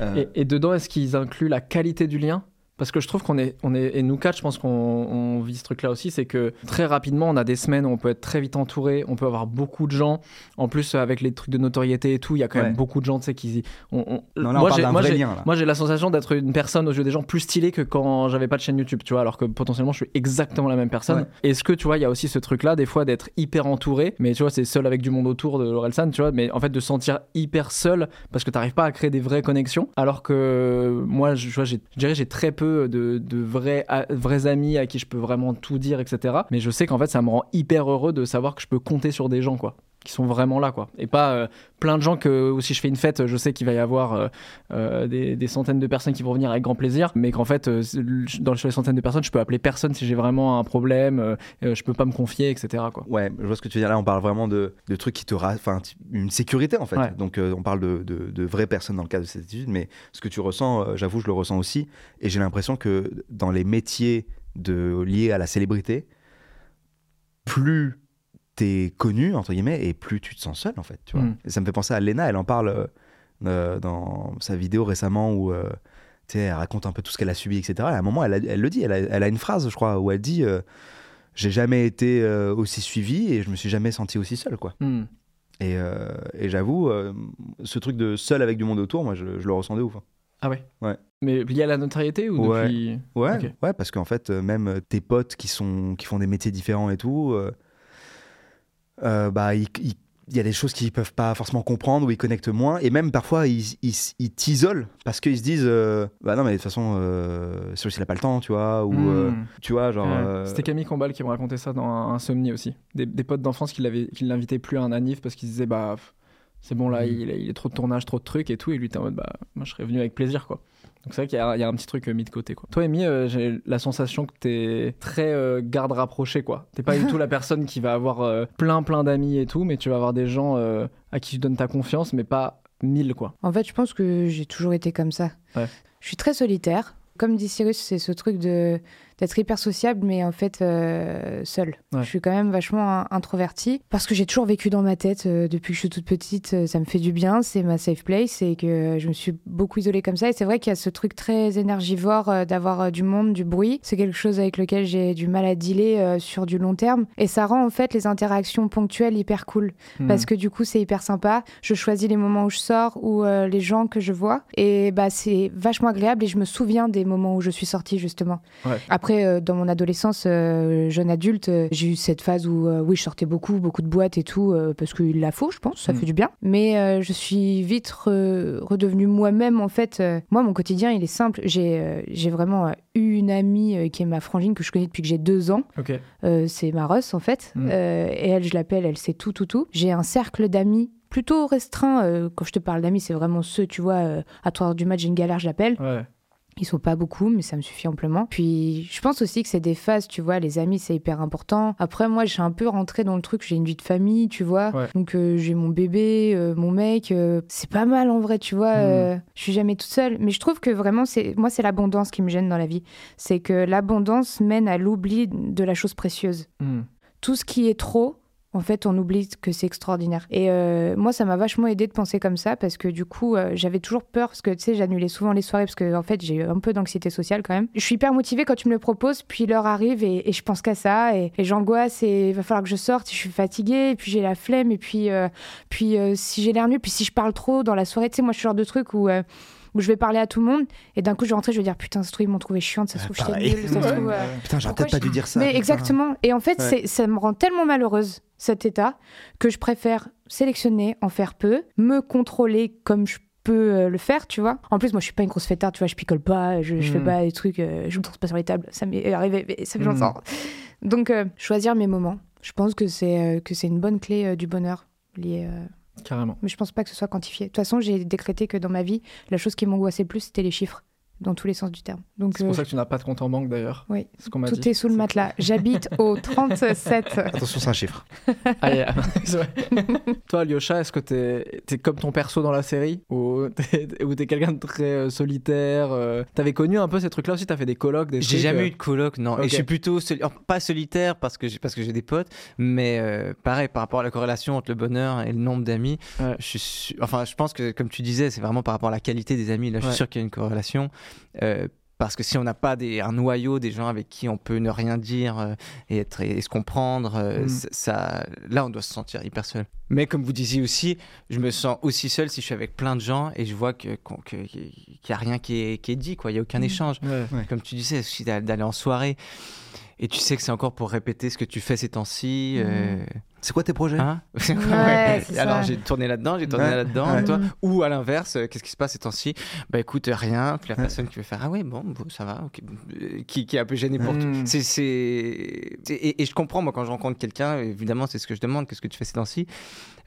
Euh, Et, et dedans, est-ce qu'ils incluent la qualité du lien? Parce que je trouve qu'on est, on est, et nous quatre, je pense qu'on on vit ce truc-là aussi, c'est que très rapidement, on a des semaines où on peut être très vite entouré, on peut avoir beaucoup de gens. En plus, avec les trucs de notoriété et tout, il y a quand même beaucoup de gens, tu sais, qui. On, on- Non, là, moi, parle j'ai- d'un moi, vrai j'ai- lien, là. Moi, j'ai la sensation d'être une personne aux yeux des gens plus stylée que quand j'avais pas de chaîne YouTube, tu vois, alors que potentiellement, je suis exactement la même personne. Ouais. Est-ce que, tu vois, il y a aussi ce truc-là, des fois, d'être hyper entouré, mais tu vois, c'est seul avec du monde autour de Lorelsan, tu vois, mais en fait, de se sentir hyper seul parce que t'arrives pas à créer des vraies connexions, alors que moi, je, vois, j'ai- je dirais, j'ai très peu de, vrais, vrais amis à qui je peux vraiment tout dire, etc. Mais je sais qu'en fait, ça me rend hyper heureux de savoir que je peux compter sur des gens, quoi qui sont vraiment là quoi et pas euh, plein de gens que si je fais une fête je sais qu'il va y avoir euh, euh, des, des centaines de personnes qui vont venir avec grand plaisir mais qu'en fait dans sur les centaines de personnes je peux appeler personne si j'ai vraiment un problème je peux pas me confier etc quoi Ouais, je vois ce que tu veux dire. Là, on parle vraiment de, de trucs qui te. Enfin, une sécurité, en fait. Ouais. Donc, on parle de, de, de vraies personnes dans le cadre de cette étude, mais ce que tu ressens, j'avoue, je le ressens aussi. Et j'ai l'impression que dans les métiers de, liés à la célébrité, plus t'es connu, entre guillemets, et plus tu te sens seul, en fait. Tu vois. Mm. Et ça me fait penser à Lena, elle en parle euh, euh, dans sa vidéo récemment où. euh, elle raconte un peu tout ce qu'elle a subi, etc. Et à un moment, elle, a- elle le dit, elle a, elle a une phrase, je crois, où elle dit euh, J'ai jamais été aussi suivi et je me suis jamais senti aussi seul, quoi. Hmm. Et, et j'avoue, ce truc de seul avec du monde autour, moi, je, je le ressens de ouf. hein. ah ouais? Ouais. mais lié à la notoriété ou Ouais. depuis Ouais, ouais, parce qu'en fait, même tes potes qui, sont, qui font des métiers différents et tout, euh, euh, bah, ils- ils- il y a des choses qu'ils peuvent pas forcément comprendre ou ils connectent moins. Et même parfois, ils ils- ils t'isolent parce qu'ils se disent euh, Bah non, mais de toute façon, euh, celui-ci n'a pas le temps, tu vois. Ou, euh, Hmm. tu vois, genre. Ouais. euh, C'était Camille Combal qui me racontait ça dans un Insomnie aussi. Des, des potes d'enfance qui l'avaient- qui l'invitaient plus à un anniv parce qu'ils disaient bah pff, c'est bon là, Mhm. il, est- il est trop de tournage, trop de trucs et tout. Et lui, t'es en mode bah moi je serais venu avec plaisir quoi. Donc c'est vrai qu'il y, a- il y a un petit truc euh, mis de côté quoi. Toi, Amy, euh, j'ai la sensation que t'es très euh, garde rapproché quoi. T'es pas du tout la *laughs* personne qui va avoir euh, plein plein d'amis et tout, mais tu vas avoir des gens à qui tu donnes ta confiance, mais pas mille quoi. En fait, je pense que j'ai toujours été comme ça. Ouais. Je suis très solitaire. Comme dit Cyrus, c'est ce truc de. D'être hyper sociable, mais en fait euh, seule. Ouais. Je suis quand même vachement in- introvertie parce que j'ai toujours vécu dans ma tête euh, depuis que je suis toute petite. euh, ça me fait du bien, c'est ma safe place et que je me suis beaucoup isolée comme ça. Et c'est vrai qu'il y a ce truc très énergivore euh, d'avoir du monde, du bruit. C'est quelque chose avec lequel j'ai du mal à dealer sur du long terme. Et ça rend en fait les interactions ponctuelles hyper cool Hmm. parce que du coup c'est hyper sympa. Je choisis les moments où je sors ou les gens que je vois et bah c'est vachement agréable et je me souviens des moments où je suis sortie justement. Ouais. Après euh, dans mon adolescence euh, jeune adulte, euh, j'ai eu cette phase où oui je sortais beaucoup beaucoup de boîtes et tout parce qu'il la faut je pense, ça Mm. fait du bien. Mais je suis vite re- redevenue moi-même en fait. Moi mon quotidien il est simple. J'ai vraiment eu une amie qui est ma frangine que je connais depuis que j'ai deux ans. C'est ma Russ en fait. Mm. Et elle, je l'appelle, elle sait tout, tout, tout. J'ai un cercle d'amis plutôt restreint. euh, quand je te parle d'amis, c'est vraiment ceux, tu vois, euh, à 3 heures du match, j'ai une galère, je l'appelle. Ouais. Ils sont pas beaucoup, mais ça me suffit amplement. Puis je pense aussi que c'est des phases, tu vois, les amis, c'est hyper important. Après, moi, je suis un peu rentrée dans le truc, j'ai une vie de famille, tu vois. Ouais. Donc euh, j'ai mon bébé, euh, mon mec. euh, c'est pas mal en vrai, tu vois. Mm. euh, je suis jamais toute seule. Mais je trouve que vraiment, c'est moi, c'est l'abondance qui me gêne dans la vie. C'est que l'abondance mène à l'oubli de la chose précieuse Hmm. tout ce qui est trop, en fait, on oublie que c'est extraordinaire. Et euh, moi, ça m'a vachement aidé de penser comme ça parce que du coup, euh, j'avais toujours peur parce que tu sais, j'annulais souvent les soirées parce que en fait, j'ai un peu d'anxiété sociale quand même. Je suis hyper motivée quand tu me le proposes, puis l'heure arrive et, je pense qu'à ça et, j'angoisse et il va falloir que je sorte. Je suis fatiguée et puis j'ai la flemme et puis euh, puis si j'ai l'air nulle, puis si je parle trop dans la soirée, tu sais, moi, je suis genre de truc où où je vais parler à tout le monde et d'un coup je vais rentrer je vais dire putain ça se trouve ils m'ont trouvé chiante ça se trouve je suis pareil. nulle ça se Ouais. trouve euh, Putain, j'aurais peut-être pas dû dire ça. mais putain. exactement. Et en fait, Ouais. ça me rend tellement malheureuse, cet état, que je préfère sélectionner, en faire peu, me contrôler comme je peux euh, le faire, tu vois. En plus, moi, je suis pas une grosse fêtarde, tu vois, je picole pas, je, je fais Mm. pas des trucs, euh, je me trouve pas sur les tables. Ça m'est arrivé, mais ça fait Mm. longtemps. Donc, euh, choisir mes moments, je pense que c'est euh, que c'est une bonne clé du bonheur lié. Carrément. Mais je pense pas que ce soit quantifié. De toute façon, j'ai décrété que dans ma vie, la chose qui m'angoissait le plus, c'était les chiffres, dans tous les sens du terme. Donc, C'est euh, pour ça que tu n'as pas de compte en banque d'ailleurs. oui, ce qu'on m'a tout dit. est sous le matelas. *laughs* J'habite au 37. Attention, c'est un chiffre. Ah, yeah. *laughs* Toi, Alyosha, est-ce que t'es es comme ton perso dans la série? Ou t'es t'es quelqu'un de très euh, solitaire euh, T'avais connu un peu ces trucs-là aussi? T'as fait des colloques des J'ai trucs, jamais euh, eu de coloc, non. Et je suis plutôt soli- alors, pas solitaire parce que j'ai parce que j'ai des potes, mais euh, pareil par rapport à la corrélation entre le bonheur et le nombre d'amis. Ouais. Je suis su- enfin je pense que comme tu disais, c'est vraiment par rapport à la qualité des amis. Là, je suis Ouais. sûr qu'il y a une corrélation. Euh, parce que si on n'a pas des, un noyau des gens avec qui on peut ne rien dire euh, et, être, et, se comprendre, euh, Mm. ça, là on doit se sentir hyper seul. Mais comme vous disiez aussi, je me sens aussi seul si je suis avec plein de gens et je vois qu'il n'y a rien qui est, qui est dit, quoi. Il n'y a aucun Mm. échange Ouais. comme tu disais, d'aller en soirée et tu sais que c'est encore pour répéter ce que tu fais ces temps-ci. euh, C'est quoi tes projets hein. *laughs* Ouais, Alors j'ai tourné là-dedans, j'ai tourné Ouais. là-dedans, Ouais. toi. Ou à l'inverse, euh, qu'est-ce qui se passe ces temps-ci? Bah écoute, euh, rien. Puis la personne qui veut faire Ah ouais, bon, bon, ça va. Euh, qui, qui est un peu gêné pour Mm. tout. C'est, c'est... c'est- Et, et je comprends, moi, quand je rencontre quelqu'un, évidemment, c'est ce que je demande qu'est-ce que tu fais ces temps-ci?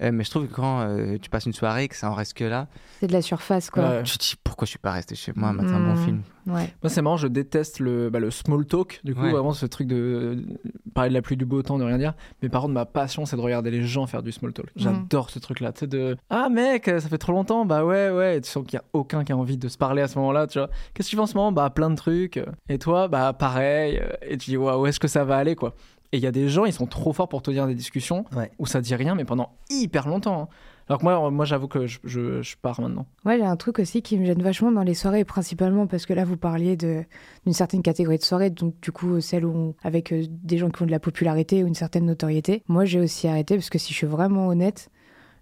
Euh, Mais je trouve que quand euh, tu passes une soirée, que ça en reste que là, C'est de la surface, quoi. Ouais. tu te dis pourquoi je suis pas resté chez moi à mater un bon film Ouais. Moi, c'est marrant, je déteste le, bah, le small talk. Du coup, Ouais. vraiment, ce truc de, de parler de la pluie, du beau temps, de rien dire. Mais par contre, ma passion, c'est de regarder les gens faire du small talk. J'adore ce truc-là. Tu sais, de Ah, mec, ça fait trop longtemps. Bah ouais, ouais. Et tu sens qu'il n'y a aucun qui a envie de se parler à ce moment-là. Tu vois, qu'est-ce que tu fais en ce moment? Bah, plein de trucs. Et toi, bah, pareil. Et tu dis, ouais, où est-ce que ça va aller, quoi? Et il y a des gens, ils sont trop forts pour te dire des discussions Ouais. où ça dit rien, mais pendant hyper longtemps. hein. Alors que moi, moi j'avoue que je, je, je pars maintenant. Ouais, j'ai un truc aussi qui me gêne vachement dans les soirées, principalement parce que là, vous parliez de- d'une certaine catégorie de soirées, donc du coup, celle où on- avec euh, des gens qui ont de la popularité ou une certaine notoriété. Moi, j'ai aussi arrêté parce que si je suis vraiment honnête,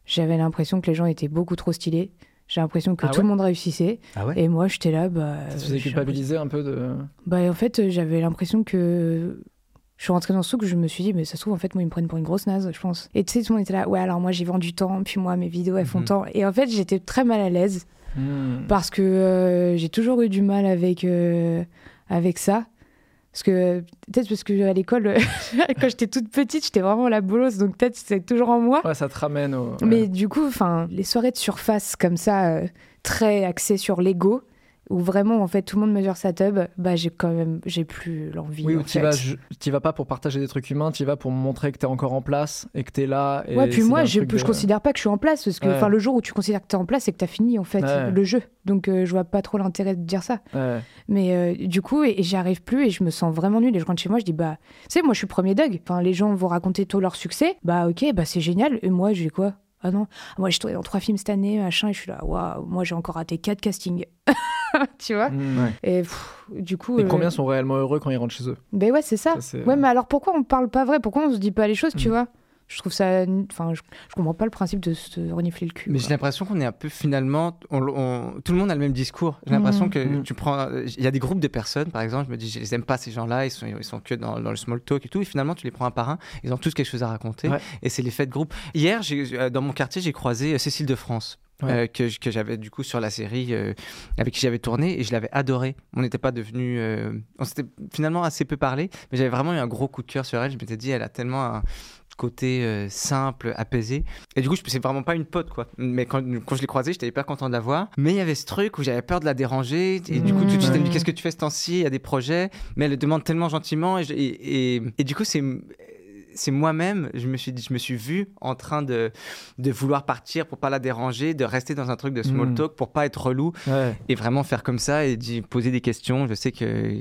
j'avais l'impression que les gens étaient beaucoup trop stylés. J'ai l'impression que Ah tout ouais le monde réussissait. Ah ouais Et moi, j'étais là, bah. Ça te faisait culpabiliser un peu de. Bah, en fait, euh, j'avais l'impression que. Je suis rentrée dans ce truc, je me suis dit, mais ça se trouve, en fait, moi, ils me prennent pour une grosse naze, je pense. Et tu sais, tout le monde était là, ouais, alors moi, j'ai vendu tant, puis moi, mes vidéos, elles font Mhm. tant. Et en fait, j'étais très mal à l'aise Hmm. parce que euh, j'ai toujours eu du mal avec, euh, avec ça. Parce que, peut-être parce que à l'école, *laughs* quand j'étais toute petite, j'étais vraiment la bolosse, donc peut-être c'est toujours en moi. Ouais, ça te ramène au. Mais du coup, enfin, les soirées de surface comme ça, euh, très axées sur l'ego, où vraiment en fait tout le monde mesure sa tub, bah j'ai quand même j'ai plus l'envie. Oui, tu vas, t'y vas pas pour partager des trucs humains, tu vas pour montrer que t'es encore en place et que t'es là. Et Ouais, puis moi, je, de- considère pas que je suis en place parce que Ouais. enfin le jour où tu considères que t'es en place, c'est que t'as fini en fait Ouais. le jeu. Donc euh, je vois pas trop l'intérêt de dire ça. Ouais. Mais euh, du coup, et, et j'y arrive plus et je me sens vraiment nulle. Et je rentre chez moi, je dis bah, tu sais, moi je suis premier Doug. Enfin, les gens vont raconter tout leur succès. Bah ok, bah c'est génial. Et moi, j'ai quoi? Ah non, moi j'ai tourné dans trois films cette année, machin. Et je suis là, waouh, moi j'ai encore raté quatre castings. *laughs* tu vois Mm. Et pff, du coup. Et euh, combien sont réellement heureux quand ils rentrent chez eux? Ben ouais, c'est ça. Ouais, mais alors pourquoi on parle pas vrai? Pourquoi on se dit pas les choses, tu Mm. vois? Je trouve ça. Enfin, je, je comprends pas le principe de se renifler le cul. Mais j'ai l'impression qu'on est un peu finalement, on- on- tout le monde a le même discours. J'ai l'impression Mhm. que Mhm. tu prends, il y a des groupes de personnes, par exemple, je me dis, je les aime pas ces gens-là, ils sont, ils sont que dans, dans le small talk et tout, et finalement tu les prends un par un, ils ont tous quelque chose à raconter, Ouais. et c'est l'effet de groupe. Hier, j'ai- euh, dans mon quartier, j'ai croisé euh, Cécile de France. Ouais. euh, que, j'avais du coup sur la série euh, avec qui j'avais tourné et je l'avais adoré. On n'était pas devenus. euh, on s'était finalement assez peu parlé, mais j'avais vraiment eu un gros coup de cœur sur elle. Je m'étais dit, elle a tellement un côté euh, simple, apaisé. Et du coup, c'est vraiment pas une pote, quoi. Mais quand, quand je l'ai croisée, j'étais hyper content de la voir. Mais il y avait ce truc où j'avais peur de la déranger. Et du coup, tout de suite, elle me dit. Qu'est-ce que tu fais ce temps-ci? Il y a des projets. Mais elle le demande tellement gentiment. Et, je- et, et- et du coup, c'est. C'est moi-même, je me suis dit, je me suis vu en train de, de vouloir partir pour pas la déranger, de rester dans un truc de small Mhm. talk pour pas être relou Ouais. et vraiment faire comme ça et poser des questions. Je sais que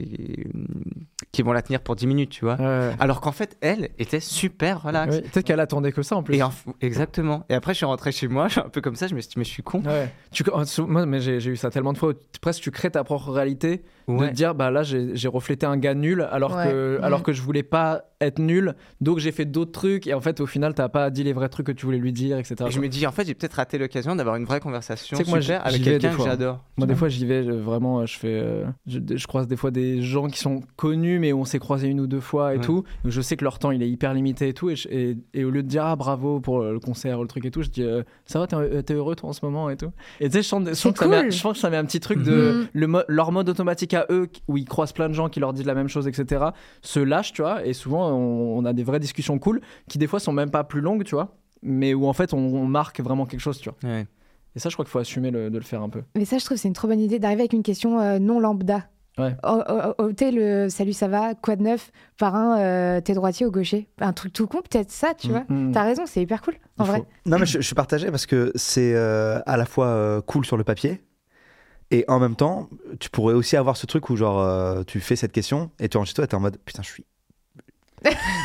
qu'ils vont la tenir pour 10 minutes, tu vois. Ouais. Alors qu'en fait, elle était super relax. Ouais, Peut-être qu'elle attendait que ça en plus. Et en- exactement. Et après, je suis rentré chez moi, je suis un peu comme ça. Je me suis dit, mais je suis con. Ouais. Tu, moi, mais j'ai eu ça tellement de fois presque tu crées ta propre réalité de te dire bah là j'ai reflété un gars nul alors Ouais. que alors que je voulais pas être nul donc j'ai fait d'autres trucs et en fait au final t'as pas dit les vrais trucs que tu voulais lui dire etc. Et je me dis, en fait, j'ai peut-être raté l'occasion d'avoir une vraie conversation que moi, super avec quelqu'un que fois. j'adore. Moi, des fois, j'y vais, je- vraiment, je fais. euh, je, je croise des fois des gens qui sont connus, mais on s'est croisés une ou deux fois et Ouais. tout. Donc, je sais que leur temps, il est hyper limité et tout. Et, je- et- et au lieu de dire, ah, bravo pour le concert ou le truc et tout, je dis, euh, ça va, t'es euh, t'es heureux, toi, en ce moment et tout. Et tu sais, je sens, je sens C'est que ça met, cool. je sens que ça met un petit truc de. Mhm. Le mo- leur mode automatique à eux, où ils croisent plein de gens qui leur disent la même chose, etc., se lâche, tu vois. Et souvent, on, on a des vraies discussions cool qui, des fois, sont même pas plus longues, tu vois. Mais où, en fait, on, on marque vraiment quelque chose, tu vois. Ouais. Et ça, je crois qu'il faut assumer le- de le faire un peu. Mais ça, je trouve c'est une trop bonne idée d'arriver avec une question euh, non lambda. Ouais. Sais, le salut, ça va, quoi de neuf Par un, euh, t'es droitier ou gaucher Un truc tout con, peut-être ça, tu Mm. vois. Mm. T'as raison, c'est hyper cool, en Il vrai. faut. Non, mais je, je suis partagé parce que c'est euh, à la fois euh, cool sur le papier et en même temps, tu pourrais aussi avoir ce truc où, genre, euh, tu fais cette question et tu rentres chez toi et t'es en mode putain, je suis.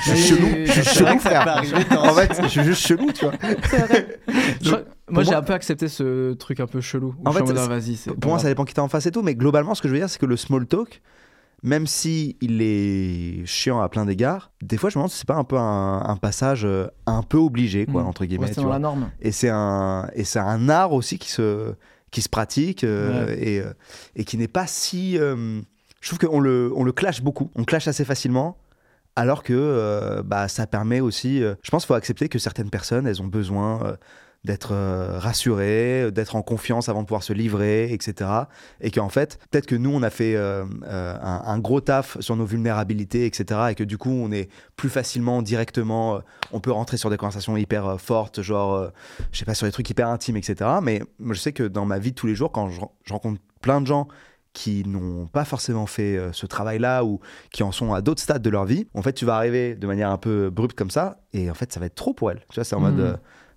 Je suis chelou, je suis C'est chelou, frère. En fait, je suis juste chelou, tu vois. C'est vrai. Moi, j'ai un peu accepté ce truc un peu chelou. En fait, c'est- ah, vas-y, c'est Pour moi, ça dépend qui t'as en face et tout, mais globalement, ce que je veux dire, c'est que le small talk, même si il est chiant à plein d'égards, des fois, je me demande si c'est pas un peu un, un passage euh, un peu obligé, quoi, Mm. entre guillemets. Dans vois. la norme. Et c'est un, et c'est un art aussi qui se, qui se pratique euh, et, euh, et qui n'est pas si. euh, je trouve qu'on le, on le clash beaucoup. On clash assez facilement. Alors que euh, bah, ça permet aussi. euh, je pense qu'il faut accepter que certaines personnes, elles ont besoin euh, d'être rassurées, d'être en confiance avant de pouvoir se livrer, etc. Et qu'en fait, peut-être que nous, on a fait un, gros taf sur nos vulnérabilités, etc. Et que du coup, on est plus facilement, directement, on peut rentrer sur des conversations hyper fortes, genre, je sais pas, sur des trucs hyper intimes, etc. Mais je sais que dans ma vie de tous les jours, quand je rencontre plein de gens qui n'ont pas forcément fait euh, ce travail-là ou qui en sont à d'autres stades de leur vie, en fait, tu vas arriver de manière un peu abrupte comme ça, et en fait, ça va être trop pour elle. Tu vois, c'est en mode, Mhm. euh,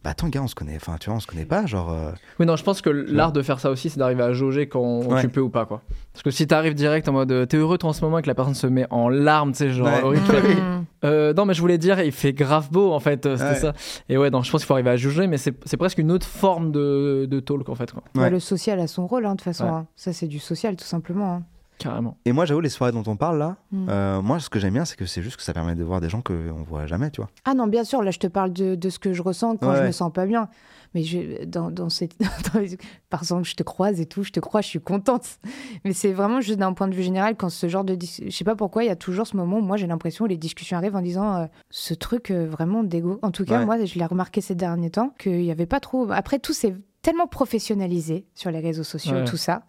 bah attends, gars, on se connaît, enfin, tu vois, on se connaît pas, genre. euh, Oui, non, je pense que l'art de faire ça aussi, c'est d'arriver à jauger quand Ouais. tu peux ou pas, quoi. Parce que si t'arrives direct en mode, t'es heureux toi en ce moment et que la personne se met en larmes, tu sais, genre, Ouais. horrible. *laughs* Euh, non, mais je voulais dire, il fait grave beau en fait, euh, c'était Ouais. ça. Et ouais, non, je pense qu'il faut arriver à juger, mais c'est presque une autre forme de, de talk en fait, quoi. Ouais. le social a son rôle, hein, de toute façon. Ouais. hein. Ça, c'est du social, tout simplement. hein. Carrément. Et moi, j'avoue, les soirées dont on parle là, Mm. euh, moi, ce que j'aime bien, c'est que c'est juste que ça permet de voir des gens qu'on voit jamais, tu vois. Ah non, bien sûr, là, je te parle de, de ce que je ressens quand Ouais. je me sens pas bien. Mais je, dans, dans cette, *laughs* dans les- par exemple, je te croise et tout, je te crois, je suis contente. Mais c'est vraiment juste d'un point de vue général, quand ce genre de. dis- Je sais pas pourquoi, il y a toujours ce moment où moi, j'ai l'impression où les discussions arrivent en disant euh, ce truc euh, vraiment d'égo. En tout cas, Ouais. moi, je l'ai remarqué ces derniers temps, qu'il y avait pas trop. Après, tout s'est tellement professionnalisé sur les réseaux sociaux, Ouais. tout ça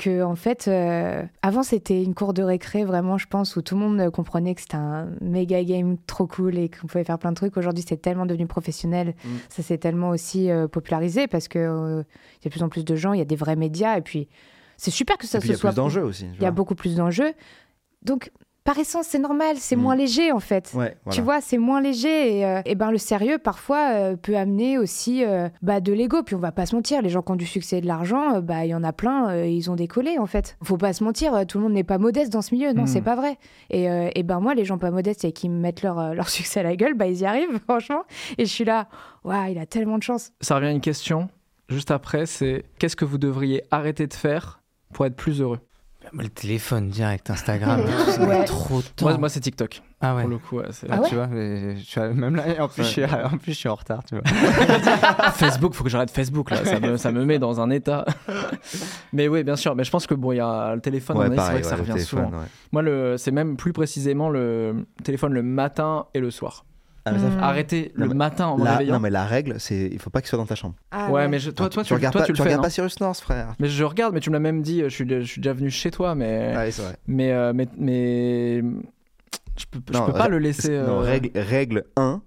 que en fait, euh, avant c'était une cour de récré vraiment, je pense, où tout le monde comprenait que c'était un méga game trop cool et qu'on pouvait faire plein de trucs. Aujourd'hui, c'est tellement devenu professionnel, Mm. ça s'est tellement aussi euh, popularisé parce que euh, il y a de plus en plus de gens, il y a des vrais médias et puis C'est super que ça se il y a soit. plus d'enjeux aussi. Il y a beaucoup plus d'enjeux. Donc, par essence, c'est normal, c'est Mm. moins léger en fait. Ouais, voilà. Tu vois, c'est moins léger et, euh, et ben le sérieux parfois euh, peut amener aussi euh, bah, de l'ego. Puis on va pas se mentir, les gens qui ont du succès et de l'argent, euh, bah il y en a plein, euh, ils ont décollé en fait. Faut pas se mentir, tout le monde n'est pas modeste dans ce milieu, non, Mm. c'est pas vrai. Et, euh, et ben moi, les gens pas modestes et qui me mettent leur, *laughs* leur succès à la gueule, bah ils y arrivent *laughs* franchement. Et je suis là, waouh, il a tellement de chance. Ça revient à une question. Juste après, c'est qu'est-ce que vous devriez arrêter de faire pour être plus heureux? Moi, Le téléphone direct, Instagram, *laughs* ça Ouais. trop de temps. Moi, moi c'est TikTok. ah ouais. Pour le coup, ouais, Ah, ouais tu vois, mais je suis à- même là, en plus, je suis, en plus, je suis en retard, tu vois. *laughs* Facebook, faut que j'arrête Facebook là, ça me, ça me met dans un état. *laughs* mais oui, bien sûr, mais je pense que bon, il y a le téléphone, c'est vrai que ça revient souvent. ouais. Moi, c'est même plus précisément le téléphone le matin et le soir. Ah, mais ça fait- Mm. Arrêter Non, le mais matin en me La- réveillant. non, mais la règle, c'est il faut pas qu'il soit dans ta chambre. Ah ouais, mais je- toi, toi, tu, regardes toi, pas, tu le fais. regardes hein. pas Cyrus North, frère. Mais je regarde, mais tu me l'as même dit. Je suis, je suis déjà venu chez toi, mais, Ouais, c'est vrai. mais, euh, mais, mais je peux, je Non, peux pas le laisser. Non, euh, règle, règle 1,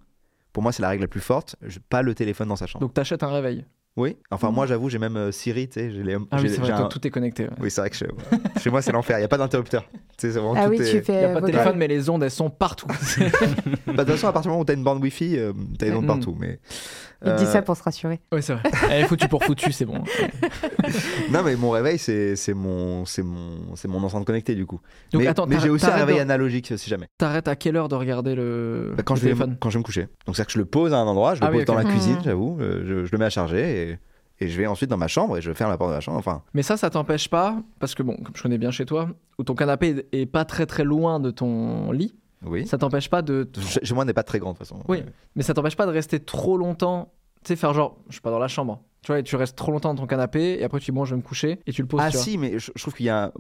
pour moi, c'est la règle la plus forte. je- Pas le téléphone dans sa chambre. Donc t'achètes un réveil. Oui, enfin, moi, j'avoue, j'ai même euh, Siri, tu sais. j'ai les- Ah j'ai- oui, c'est vrai, j'ai toi, un- tout est connecté. ouais. Oui, c'est vrai que chez, *laughs* chez moi, c'est l'enfer. Il n'y a pas d'interrupteur. Tu sais, c'est vraiment Ah tout oui, est- tu Il fais. n'y a pas de téléphone, mais les ondes, elles sont partout. Bah, De toute façon, à partir du moment où tu as une bande Wi-Fi, euh, tu as les ondes Mm. partout. Mais, Il dit euh, ça pour se rassurer. oui, c'est vrai. *laughs* Elle est foutue pour foutu, c'est bon. *laughs* Non, mais mon réveil, c'est c'est mon, c'est mon, c'est mon enceinte connectée, du coup. Donc mais attends, mais j'ai aussi un réveil de- analogique, si jamais. T'arrêtes à quelle heure de regarder le, Bah, quand, le je vais, téléphone quand je vais me coucher. Donc, c'est-à-dire que je le pose à un endroit, je le Ah oui, pose dans ok. la cuisine, Mhm. j'avoue. euh, Je, je le mets à charger et, et je vais ensuite dans ma chambre et je ferme la porte de la chambre. Enfin, Mais ça, ça t'empêche pas, parce que bon, comme je connais bien chez toi, où ton canapé est pas très très loin de ton lit, oui. ça t'empêche pas de. Chez moi, n'est pas très grand de toute façon. Oui, mais ça t'empêche pas de rester trop longtemps, tu sais, faire genre, je suis pas dans la chambre, tu vois, et tu restes trop longtemps dans ton canapé, et après tu dis bon, je vais me coucher, et tu le poses. Ah tu vois. si, mais je, je trouve qu'il y a. un-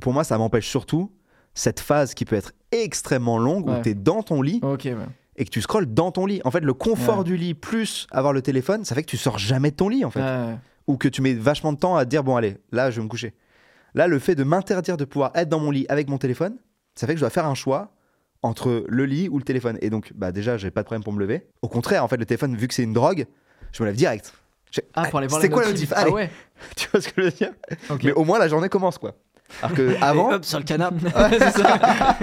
Pour moi, ça m'empêche surtout cette phase qui peut être extrêmement longue où tu es dans ton lit Ok, ouais. et que tu scrolles dans ton lit. En fait, le confort Ouais. du lit plus avoir le téléphone, ça fait que tu sors jamais de ton lit en fait. Ouais. Ou que tu mets vachement de temps à te dire bon, allez, là, je vais me coucher. Là, le fait de m'interdire de pouvoir être dans mon lit avec mon téléphone, ça fait que je dois faire un choix entre le lit ou le téléphone. Et donc, bah déjà, j'ai pas de problème pour me lever. Au contraire, en fait, le téléphone, vu que c'est une drogue, je me lève direct. Je- Ah, pour aller voir C'est quoi la notifs. notif Allez, Ah ouais. *laughs* tu vois ce que je veux dire Ok. Mais au moins, la journée commence quoi. Alors que *laughs* avant, hop, sur le canapé. *laughs* c'est ça.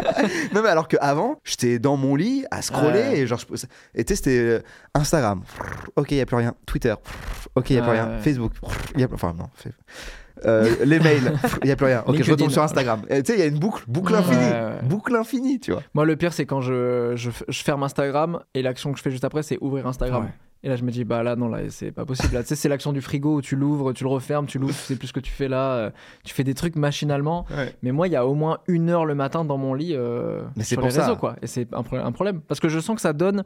non mais alors que avant, j'étais dans mon lit à scroller Ouais. et genre, je- et tu sais, c'était euh, Instagram, ok, il y a plus rien, Twitter, ok, il y a plus Ouais, rien, ouais. Facebook, y a, enfin non, fait- euh, les mails, il y a plus rien, ok, je retourne sur Instagram. Et Tu sais, il y a une boucle, boucle infinie, ouais. boucle infinie, tu vois. Moi, le pire, c'est quand je, je, ferme Instagram, et l'action que je fais juste après, c'est ouvrir Instagram. Ouais. Et là, je me dis, bah là, non, là, c'est pas possible. Là, tu sais, c'est l'action du frigo où tu l'ouvres, tu le refermes, tu l'ouvres, sais plus ce que tu fais là. euh, tu fais des trucs machinalement. Mais moi, il y a au moins une heure le matin dans mon lit euh, Mais c'est sur pour les ça. quoi. Et c'est un, pro- un problème. Parce que je sens que ça donne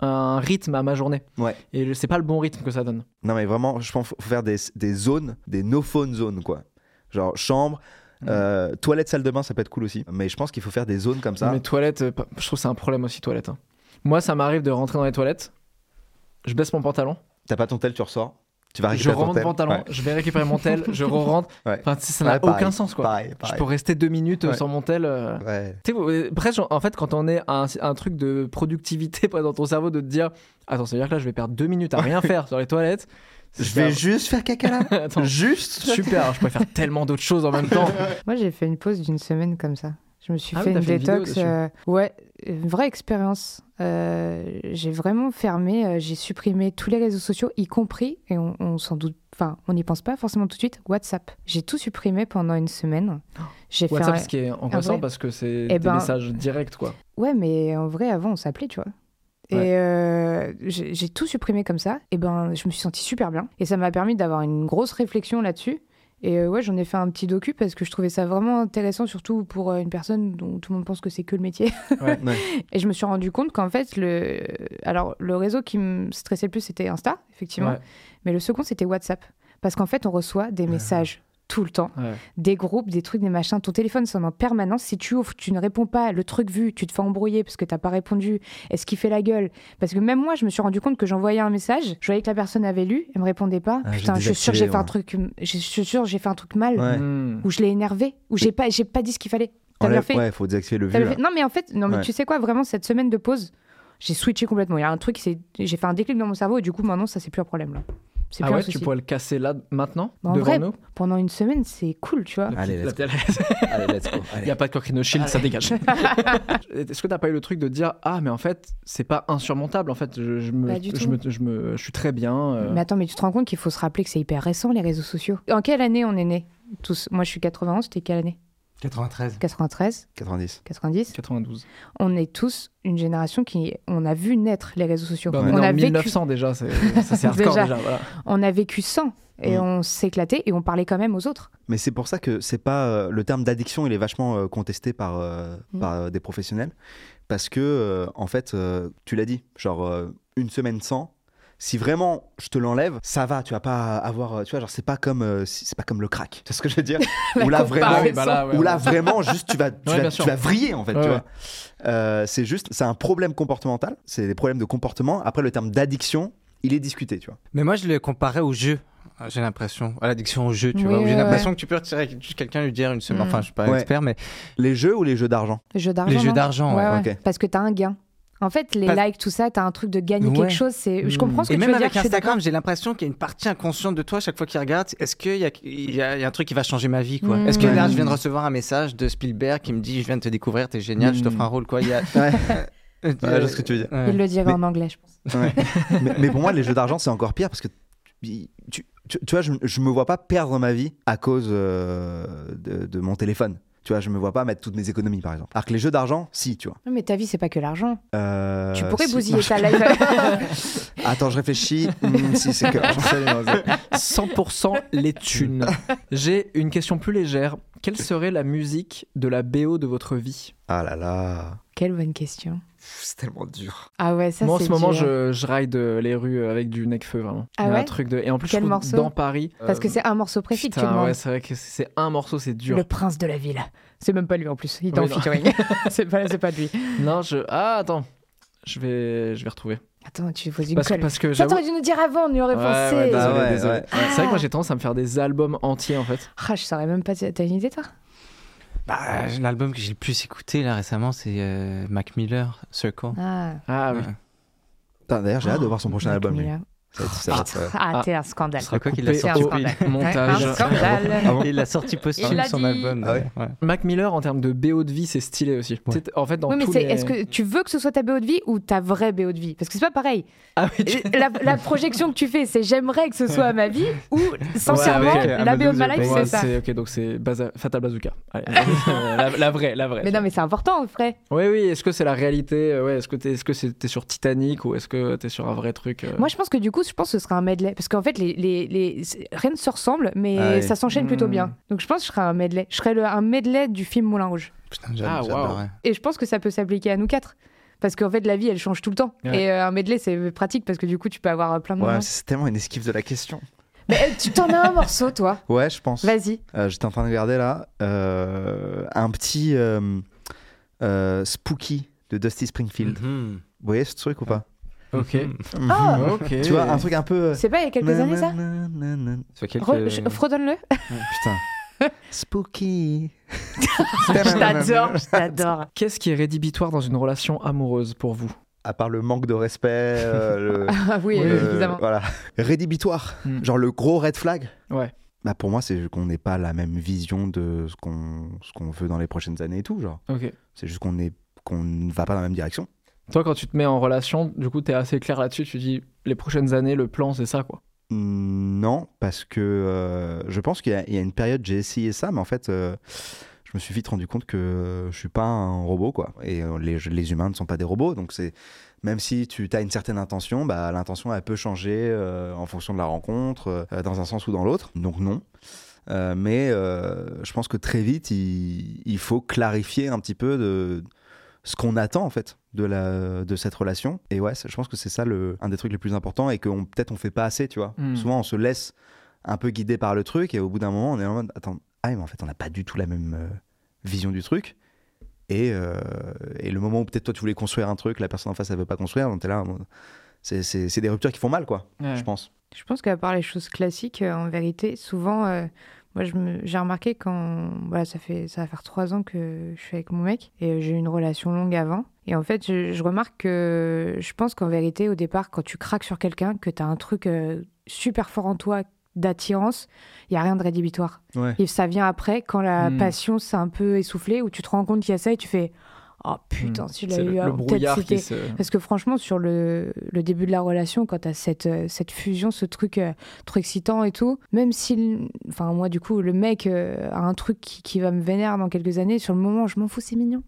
un rythme à ma journée. Ouais. Et c'est pas le bon rythme que ça donne. Non mais vraiment, je pense qu'il faut faire des, des zones, des no-phone zones, quoi. Genre chambre, Mm. euh, toilette, salle de bain, ça peut être cool aussi. Mais je pense qu'il faut faire des zones comme ça. Mais toilettes, euh, je trouve que c'est un problème aussi, toilettes. hein. Moi, ça m'arrive de rentrer dans les toilettes, je baisse mon pantalon, T'as pas ton tel, tu ressors. Tu vas je récupérer ton remonte mon pantalon, Ouais. je vais récupérer mon tel, je re-rentre. *laughs* Ouais. Enfin, ça n'a pareil, aucun sens, quoi. Pareil, Je peux rester deux minutes euh, Ouais. sur mon tel. euh, Ouais. Tu sais, euh, presque, en fait, quand on est un, un truc de productivité *laughs* dans ton cerveau, de te dire Attends, ça veut dire que là, je vais perdre deux minutes à rien *laughs* faire sur les toilettes. Je vais juste faire caca là. Attends, Juste. super, je pourrais faire tellement d'autres choses en même temps. Moi, j'ai fait une pause d'une semaine comme ça. Je me suis Ah oui, fait t'as une fait une vidéo détox. euh, ouais, une vraie expérience. Euh, j'ai vraiment fermé, euh, j'ai supprimé tous les réseaux sociaux, y compris, et on, on s'en doute, enfin, on n'y pense pas forcément tout de suite, WhatsApp. J'ai tout supprimé pendant une semaine. J'ai fait WhatsApp, un- ce qui est angoissant parce que c'est Eh des ben- messages directs, quoi. Ouais, mais en vrai, avant, on s'appelait, tu vois. Et Ouais. euh, j'ai j'ai tout supprimé comme ça. Et ben, je me suis sentie super bien. Et ça m'a permis d'avoir une grosse réflexion là-dessus. Et euh, ouais, j'en ai fait un petit docu parce que je trouvais ça vraiment intéressant, surtout pour euh, une personne dont tout le monde pense que c'est que le métier. Ouais. Ouais. *laughs* Et je me suis rendu compte qu'en fait, le... Alors, le réseau qui me stressait le plus, c'était Insta, effectivement. Ouais. Mais le second, c'était WhatsApp. Parce qu'en fait, on reçoit des messages tout le temps Ouais. des groupes, des trucs, des machins. Ton téléphone sonne en permanence. Si tu ouvres, tu ne réponds pas, le truc vu, tu te fais embrouiller parce que t'as pas répondu. Est-ce qu'il fait la gueule? Parce que même moi, je me suis rendu compte que j'envoyais un message, je voyais que la personne avait lu, elle me répondait pas. Ah, Putain, je suis sûre que j'ai fait un truc, je suis sûre j'ai fait un truc mal, Ouais. Hmm. ou je l'ai énervé, ou j'ai pas, j'ai pas dit ce qu'il fallait. T'as bien fait Ouais, faut désactiver le vu. fait Non, mais en fait, non, mais Ouais. tu sais quoi, vraiment cette semaine de pause, j'ai switché complètement. Il y a un truc, j'ai fait un déclic dans mon cerveau et du coup maintenant ça c'est plus un problème là. C'est Ah ouais, tu pourrais le casser là, maintenant, Bah, en devant vrai, nous Pendant une semaine, c'est cool, tu vois. *laughs* Allez, let's go. Il Allez, let's go. n'y a pas de Coquerino Shield, ça dégage. *laughs* Est-ce que t'as pas eu le truc de dire Ah, mais en fait, c'est pas insurmontable, en fait, je, je me, je, me, je, me- je suis très bien. euh, Mais attends, mais tu te rends compte qu'il faut se rappeler que c'est hyper récent, les réseaux sociaux? En quelle année on est nés tous? Moi, je suis 91, t'es quelle année? 93. 93, 90. 90 92. On est tous une génération qui... On a vu naître les réseaux sociaux. Bah, on, a en vécu, 1900 déjà, c'est *laughs* hardcore Déjà. déjà. voilà. on a vécu sans. Et Mm. on s'éclatait et on parlait quand même aux autres. Mais c'est pour ça que c'est pas euh, le terme d'addiction, il est vachement euh, contesté par, euh, Mm. par euh, des professionnels parce que euh, en fait, euh, tu l'as dit, genre euh, une semaine sans. Si vraiment je te l'enlève, ça va, tu vas pas avoir, euh, tu vois, genre c'est pas comme, euh, c'est pas comme le crack, tu vois ce que je veux dire *laughs* Ou là vraiment, oui, bah là, ouais, où là vraiment juste tu vas, tu, Ouais, vas, tu vas vriller en fait, Ouais, tu ouais. vois. Euh, c'est juste, c'est un problème comportemental, c'est des problèmes de comportement. Après le terme d'addiction, il est discuté, tu vois. Mais moi, je le comparais au jeu. J'ai l'impression, à l'addiction au jeu, tu Oui, vois. où J'ai ouais, l'impression que tu peux retirer quelqu'un lui dire une semaine. Mm. Enfin, je suis pas Ouais. expert, mais Les jeux ou les jeux d'argent? Les jeux d'argent. les jeux d'argent, ouais. ok. Parce que t'as un gain. En fait, les likes, tout ça, t'as un truc de gagner Ouais. quelque chose. C'est... Je Mm. comprends ce que Et tu même veux dire. avec je suis d'accord. Instagram, j'ai l'impression qu'il y a une partie inconsciente de toi chaque fois qu'il regarde. Est-ce qu'il y a, y, y un truc qui va changer ma vie, quoi? Mm. Est-ce que là, Ouais. je viens de recevoir un message de Spielberg qui me dit, je viens de te découvrir, t'es génial, je t'offre un rôle, quoi? Il y a, *laughs* Ouais. Euh, Ouais, je vois ce que tu veux dire. ouais. Il le dirait Mais- en anglais, je pense. Ouais. *laughs* mais, mais pour moi, les jeux d'argent, c'est encore pire parce que tu, tu, tu- tu vois, je, je me vois pas perdre ma vie à cause euh, de, de mon téléphone. Tu vois, je me vois pas mettre toutes mes économies, par exemple. Alors que les jeux d'argent, si, tu vois. Non, mais ta vie, c'est pas que l'argent. Euh, tu pourrais si- bousiller non, *laughs* ta life. je- *laughs* Attends, je réfléchis. Hmm, si, c'est que l'argent. 100% les thunes. J'ai une question plus légère. Quelle serait la musique de la BO de votre vie? Ah là là. Quelle bonne question. C'est tellement dur. Ah ouais, ça Moi, en ce moment, dur. je, je ride euh, les rues avec du Necfeu, vraiment. Ah ouais un truc de... Et en plus, Quel je trouve morceau dans Paris. Parce que euh, c'est un morceau précis que tu putain, demandes. ouais, c'est vrai que c'est un morceau, c'est dur. Le prince de la ville. C'est même pas lui en plus. Il est en Oui, featuring. *laughs* *laughs* c'est pas, c'est pas de lui. Non, je. Ah, attends. Je vais, je vais retrouver. Attends, tu poses une Parce que, colle. parce que dû nous dire avant, on y aurait Ouais, pensé. ouais, désolé, ouais, désolé. ouais. C'est vrai que moi j'ai tendance à me faire des albums entiers en fait. Ah, je saurais même pas. T'as une idée, toi? Bah, L'album que j'ai le plus écouté là récemment, c'est euh, Mac Miller, Circle. Ah, Ah oui. Ouais. D'ailleurs, j'ai hâte de voir son prochain Mac album. Miller. Être, euh, Ah, Ah. t'es un scandale. Ce sera quoi qu'il a C'est un sorti au scandale. montage. Ouais, un *laughs* scandale. Ah bon Il a sorti Il posthume l'a son album. Ah ouais ouais. Mac Miller en termes de BO de vie, c'est stylé aussi. Ouais. C'est- En fait, dans Oui, mais c'est, les... est-ce que tu veux que ce soit ta BO de vie ou ta vraie BO de vie? Parce que c'est pas pareil. Ah oui, tu- La, la projection que tu fais, c'est j'aimerais que ce soit ma vie ou sincèrement la BO de ma life, c'est ça. c'est ok, donc c'est Baza- Fatal Bazooka. Allez. *laughs* la, la vraie, la vraie. Mais non, mais c'est important, vrai. Oui, oui. Est-ce que c'est la réalité? Euh, Ouais. Est-ce que t'es, est-ce que c'est- t'es sur Titanic ou est-ce que t'es sur un vrai truc euh, Moi, je pense que du coup, je pense que ce sera un medley. Parce qu'en fait, les, les, rien ne se ressemble, mais Ah oui. ça s'enchaîne plutôt Hmm. bien. Donc je pense que je serai un medley. Je serai le- un medley du film Moulin Rouge. Putain, Ah, wow. Et je pense que ça peut s'appliquer à nous quatre. Parce qu'en fait, la vie, elle change tout le temps. Ouais. Et euh, un medley, c'est pratique parce que du coup, tu peux avoir euh, plein de Ouais, moments. c'est tellement une esquive de la question. Mais euh, tu t'en as un morceau, toi. *laughs* Ouais, je pense. Vas-y. Euh, J'étais en train de regarder là euh, un petit euh, euh, Spooky de Dusty Springfield. Mhm. Vous voyez ce truc ou pas? Ok. *laughs* Ah Ok. Tu vois, un truc un peu. C'est pas il y a quelques années, ça fait quelques- Re- je- Fredonne-le. Putain. *laughs* Spooky. *laughs* Je t'adore, je t'adore. Qu'est-ce qui est rédhibitoire dans une relation amoureuse pour vous? À part le manque de respect, euh, le, Ah oui, le- évidemment. Voilà. Rédhibitoire. Hmm. Genre le gros red flag. Ouais. Bah pour moi, c'est qu'on n'ait pas la même vision de ce qu'on ce qu'on veut dans les prochaines années et tout. Genre, Ok. c'est juste qu'on est qu'on ne va pas dans la même direction. Toi, quand tu te mets en relation, du coup, t'es assez clair là-dessus. Tu dis les prochaines années, le plan, c'est ça, quoi. Mm, Non, parce que euh, je pense qu'il y, a- une période, j'ai essayé ça, mais en fait, euh, je me suis vite rendu compte que je suis pas un robot, quoi. Et euh, les, humains ne sont pas des robots, donc c'est même si tu as une certaine intention, bah, l'intention elle peut changer en fonction de la rencontre, dans un sens ou dans l'autre. Donc non. Mais je pense que très vite, il, il faut clarifier un petit peu de ce qu'on attend en fait de, la, de cette relation. Et ouais, je pense que c'est ça le, un des trucs les plus importants et que peut-être on fait pas assez, tu vois. Hmm. Souvent on se laisse un peu guider par le truc et au bout d'un moment on est en mode attends, ah mais en fait on n'a pas du tout la même euh, vision du truc. Et, euh, et le moment où peut-être toi tu voulais construire un truc, la personne en face elle veut pas construire, donc t'es là, mode- c'est- des ruptures qui font mal quoi, je pense. Je pense qu'à part les choses classiques, euh, en vérité, souvent, euh, moi, j'ai remarqué quand, voilà, ça fait, ça va faire trois ans que je suis avec mon mec et euh, j'ai eu une relation longue avant. Et en fait, je, je remarque que je pense qu'en vérité, au départ, quand tu craques sur quelqu'un, que tu as un truc euh, super fort en toi d'attirance, il y a rien de rédhibitoire. Ouais. Et ça vient après quand la Hmm. passion s'est un peu essoufflée, où tu te rends compte qu'il y a ça et tu fais oh putain, Hmm. l'avais le, eu le brouillard qui se. parce que franchement, sur le, le début de la relation, quand tu as cette, euh, cette fusion, ce truc euh, trop excitant et tout, même si, enfin, moi, du coup, le mec euh, a un truc qui, qui va me vénérer dans quelques années, sur le moment, je m'en fous, c'est mignon.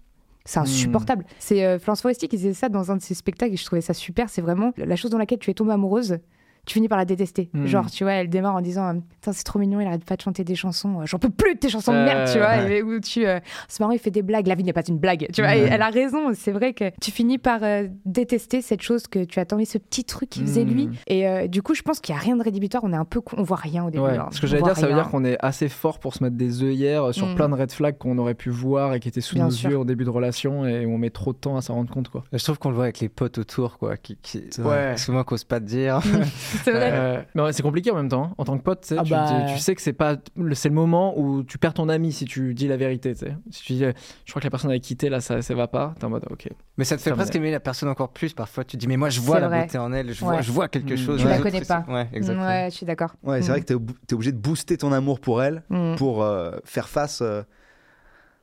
C'est insupportable. C'est euh, Florence Foresti qui disait ça dans un de ses spectacles et je trouvais ça super. C'est vraiment la chose dans laquelle tu es tombée amoureuse. Tu finis par la détester. Hmm. Genre, tu vois, elle démarre en disant euh, Putain, c'est trop mignon, il arrête pas de chanter des chansons. euh, J'en peux plus de tes chansons de Euh, merde, tu vois. ouais. Et où tu, euh, c'est marrant, il fait des blagues. La vie n'est pas une blague, tu vois. Ouais. elle a raison. C'est vrai que tu finis par euh, détester cette chose que tu attendais, ce petit truc qu'il faisait Mm. lui. Et euh, du coup, je pense qu'il y a rien de rédhibitoire. On est un peu, con- on voit rien au début. Ouais, hein. ce que On j'allais dire, ça veut rien. dire qu'on est assez fort pour se mettre des œillères sur plein de red flags qu'on aurait pu voir et qui étaient sous Bien nos sûr. yeux au début de relation et où on met trop de temps à s'en rendre compte. Quoi. Je trouve qu'on le voit avec les potes autour, quoi. Qui, qui... Ouais. Souvent qu'on ose pas te dire. *laughs* C'est vrai. Euh, mais ouais, c'est compliqué en même temps. hein. En tant que pote, tu sais, Ah tu, bah. tu sais que c'est pas le- c'est le moment où tu perds ton ami si tu dis la vérité. tu sais. Si tu dis, euh, je crois que la personne avec quitté là, ça, ça va pas. T'es en mode, ok. Mais ça te fait Terminé. presque aimer la personne encore plus. Parfois, tu te dis, mais moi, je vois la vrai. beauté en elle. Je, vois, Ouais. je vois quelque Mm. chose. Je Les la connais pas. Ouais, exactement. Ouais, je suis d'accord. Ouais, c'est Mm. vrai que t'es, ob- obligé de booster ton amour pour elle Mm. pour euh, faire face euh,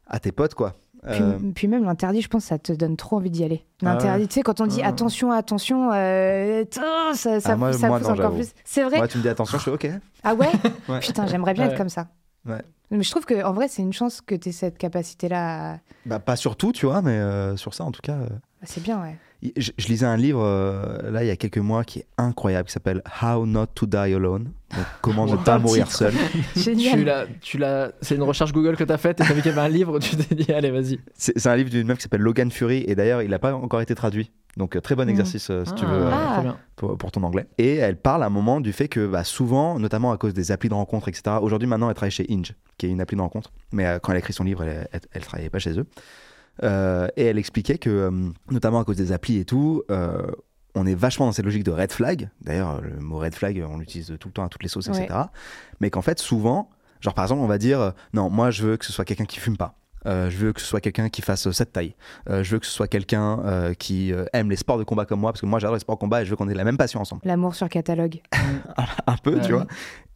à tes potes, quoi. Puis, Euh, puis même l'interdit, je pense, ça te donne trop envie d'y aller. Ah L'interdit, tu sais, quand on dit Ah. attention, attention, euh, tain, ça, ça, Ah, moi- ça moi, pousse non, encore plus. C'est vrai. moi, tu me dis attention, je fais ok. Ah ouais, *laughs* Ouais. Putain, j'aimerais bien Ouais. être comme ça. Ouais. Mais je trouve que en vrai, c'est une chance que tu aies cette capacité-là. à- Bah, pas sur tout, tu vois, mais euh, sur ça, en tout cas. euh, Ah, C'est bien, ouais. Je, je lisais un livre euh, là il y a quelques mois qui est incroyable, qui s'appelle How Not to Die Alone. Donc, comment ne pas *laughs* mourir titre. seul. *laughs* Tu Génial. l'as, tu l'as, c'est une recherche Google que t'as faite et t'as vu qu'il y avait un livre, tu t'es dit, allez, vas-y. C'est c'est un livre d'une meuf qui s'appelle Logan Fury et d'ailleurs il n'a pas encore été traduit. Donc euh, très bon Mm. exercice euh, si tu veux Ah. Trop bien. pour, pour ton anglais. Et elle parle à un moment du fait que bah, souvent, notamment à cause des applis de rencontre, etc. Aujourd'hui maintenant elle travaille chez Inge, qui est une appli de rencontre. Mais euh, quand elle a écrit son livre, elle, elle, elle travaillait pas chez eux. Euh, et elle expliquait que, euh, notamment à cause des applis et tout, euh, on est vachement dans cette logique de red flag. D'ailleurs, le mot red flag, on l'utilise tout le temps à toutes les sauces, etc. Mais qu'en fait, souvent, genre par exemple, on va dire, non, moi je veux que ce soit quelqu'un qui fume pas. Euh, je veux que ce soit quelqu'un qui fasse cette taille. Euh, je veux que ce soit quelqu'un euh, qui aime les sports de combat comme moi, parce que moi j'adore les sports de combat et je veux qu'on ait la même passion ensemble. L'amour sur catalogue. *laughs* Un peu, Ouais. tu vois.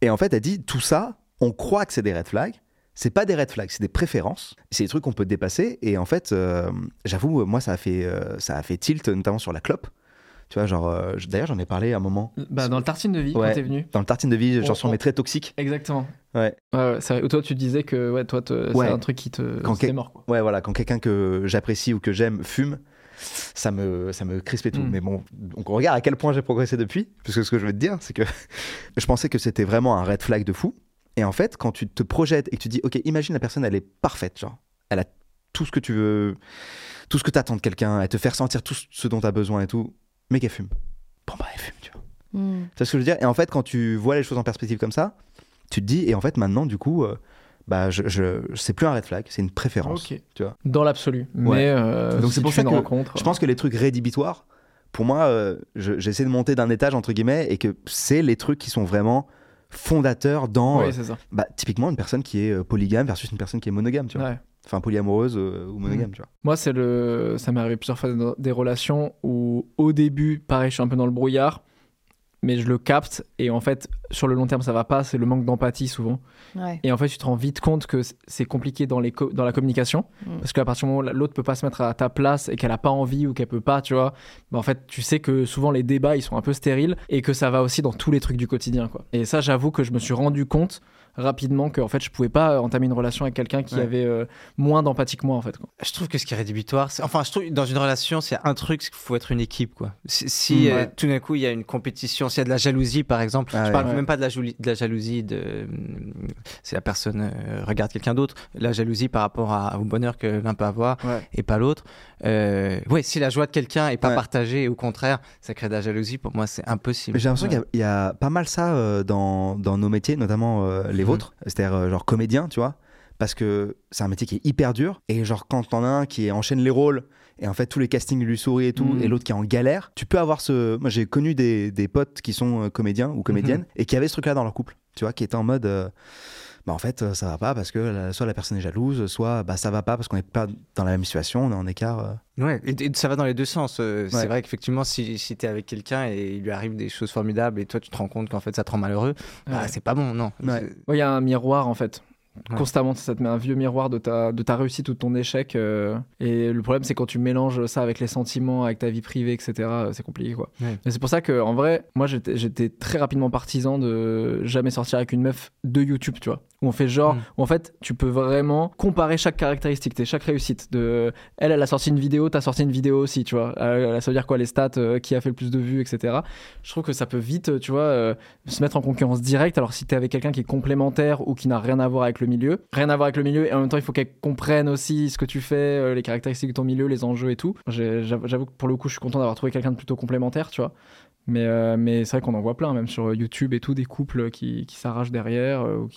Et en fait, elle dit, tout ça, on croit que c'est des red flags. C'est pas des red flags, c'est des préférences. C'est des trucs qu'on peut dépasser. Et en fait, euh, j'avoue, moi, ça a, fait, euh, ça a fait tilt, notamment sur la clope. Tu vois, genre, euh, d'ailleurs, j'en ai parlé à un moment Bah, dans le tartine de vie, Ouais. quand t'es venu. dans le tartine de vie, genre On- sur on- mes traits toxiques. Exactement. Ouais. Ouais, ouais, toi, tu disais que ouais, toi, te- Ouais. c'est un truc qui te. Quand quel- mort, quoi. Ouais, voilà, quand quelqu'un que j'apprécie ou que j'aime fume, ça me, ça me crispe et tout. Mm. Mais bon, donc on regarde à quel point j'ai progressé depuis. Parce que ce que je veux te dire, c'est que *laughs* je pensais que c'était vraiment un red flag de fou. Et en fait, quand tu te projettes et que tu dis, ok, imagine la personne, elle est parfaite, genre, elle a tout ce que tu veux, tout ce que tu attends de quelqu'un, elle te fait ressentir tout ce dont tu as besoin et tout, mais qu'elle fume. Bon, bah, elle fume, tu vois. Mm. Tu vois ce que je veux dire? Et en fait, quand tu vois les choses en perspective comme ça, tu te dis, et en fait, maintenant, du coup, euh, bah, je, je, c'est plus un red flag, c'est une préférence. Ok. tu vois. Dans l'absolu. Ouais. Mais euh, Donc si c'est pour ça une que rencontre. Je pense que les trucs rédhibitoires, pour moi, euh, je- j'essaie de monter d'un étage, entre guillemets, et que c'est les trucs qui sont vraiment fondateurs dans, Oui, euh, bah, typiquement, une personne qui est euh, polygame versus une personne qui est monogame, tu vois. Ouais. Enfin, polyamoureuse euh, ou monogame, tu vois. Moi, c'est le. Ça m'est arrivé plusieurs fois dans des relations où, au début, pareil, je suis un peu dans le brouillard, mais je le capte et en fait, sur le long terme, ça va pas. C'est le manque d'empathie souvent. Ouais. Et en fait, tu te rends vite compte que c'est compliqué dans, les co- dans la communication. Mm. Parce qu'à partir du moment où l'autre peut pas se mettre à ta place et qu'elle a pas envie ou qu'elle peut pas, tu vois, bah en fait, tu sais que souvent les débats, ils sont un peu stériles et que ça va aussi dans tous les trucs du quotidien, quoi. Et ça, j'avoue que je me suis rendu compte rapidement que en fait, je pouvais pas entamer une relation avec quelqu'un qui Ouais. avait euh, moins d'empathie que moi, en fait. quoi. Je trouve que ce qui est rédhibitoire, c'est- enfin, je trouve dans une relation, c'est un truc, c'est qu'il faut être une équipe, quoi. Si, si, Mm, euh, tout d'un coup il y a une compétition, s'il y a de la jalousie, par exemple, Ah je ouais. parle Ouais. même pas de la, jouli- de la jalousie de si la personne euh, regarde quelqu'un d'autre, la jalousie par rapport à- au bonheur que l'un peut avoir Ouais. et pas l'autre. Euh, ouais, si la joie de quelqu'un est pas Ouais. partagée, au contraire, ça crée de la jalousie. Pour moi, c'est impossible. J'ai l'impression qu'il y a- il y, a pas mal ça euh, dans, dans nos métiers, notamment euh, les Mhm. vôtres, c'est-à-dire euh, genre comédien, tu vois, parce que c'est un métier qui est hyper dur, et genre quand t'en as un qui enchaîne les rôles, et en fait tous les castings lui sourient et tout, Mhm. et l'autre qui est en galère, tu peux avoir ce... Moi j'ai connu des, des potes qui sont comédiens ou comédiennes, et qui avaient ce truc-là dans leur couple, tu vois, qui étaient en mode... bah en fait euh, ça va pas parce que la- soit la personne est jalouse, soit bah ça va pas parce qu'on n'est pas dans la même situation, on est en écart. euh. Ouais, et, et ça va dans les deux sens. euh, Ouais. C'est vrai qu'effectivement, si, si tu es avec quelqu'un et il lui arrive des choses formidables et toi tu te rends compte qu'en fait ça te rend malheureux, bah, Ouais. c'est pas bon, non. Ouais. C'est- Ouais, il y a un miroir en fait. Ouais. Constamment, ça te met un vieux miroir de ta, de ta réussite ou de ton échec. euh, et le problème, c'est quand tu mélanges ça avec les sentiments, avec ta vie privée, etc., euh, c'est compliqué quoi. Ouais. Et c'est pour ça que, en vrai, moi j'étais très rapidement partisan de jamais sortir avec une meuf de YouTube, tu vois. Où on fait genre, Mm. où en fait, tu peux vraiment comparer chaque caractéristique, chaque réussite. De, elle, elle a sorti une vidéo, t'as sorti une vidéo aussi, tu vois. Euh, ça veut dire quoi, les stats, qui a fait le plus de vues, etc. Je trouve que ça peut vite, tu vois, se mettre en concurrence directe. Alors si t'es avec quelqu'un qui est complémentaire ou qui n'a rien à voir avec le milieu, rien à voir avec le milieu, et en même temps, il faut qu'elle comprenne aussi ce que tu fais, euh, les caractéristiques de ton milieu, les enjeux et tout. J'avoue que pour le coup, je suis content d'avoir trouvé quelqu'un de plutôt complémentaire, tu vois. Mais, euh, c'est vrai qu'on en voit plein, même sur YouTube et tout, des couples qui, s'arrachent derrière euh, ou,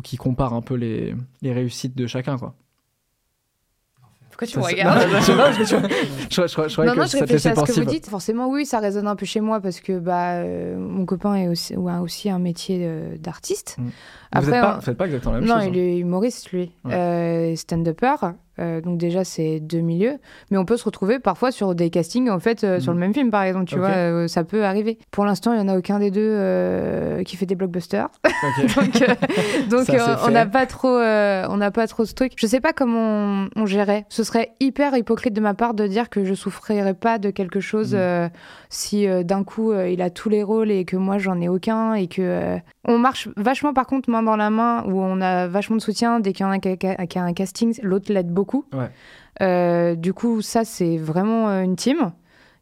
qui, comparent un peu les réussites de chacun, quoi. Pourquoi tu me regardes Non, je tu vois, je, je, je, je croyais Non, que non, je réfléchis à ce que vous dites. Forcément, oui, ça résonne un peu chez moi parce que bah, euh, mon copain est aussi, ou a aussi un métier d'artiste. Mm. vous Après, n'êtes pas, on- vous faites pas exactement la même non, chose. il est humoriste, lui. Ouais. Euh, stand-upper. Euh, donc déjà, c'est deux milieux. Mais on peut se retrouver parfois sur des castings, en fait, euh, sur le même film, par exemple. Tu vois, euh, ça peut arriver. Pour l'instant, il n'y en a aucun des deux qui fait des blockbusters. *laughs* Donc, *laughs* on n'a pas trop, on n'a pas trop ce truc. Je sais pas comment on, on gérait. Ce serait hyper hypocrite de ma part de dire que je souffrirais pas de quelque chose euh, si d'un coup il a tous les rôles et que moi j'en ai aucun et que on marche vachement par contre main dans la main où on a vachement de soutien dès qu'il y en a qui a, un casting, l'autre l'aide beaucoup. Ouais. Euh, du coup, ça c'est vraiment euh, une team.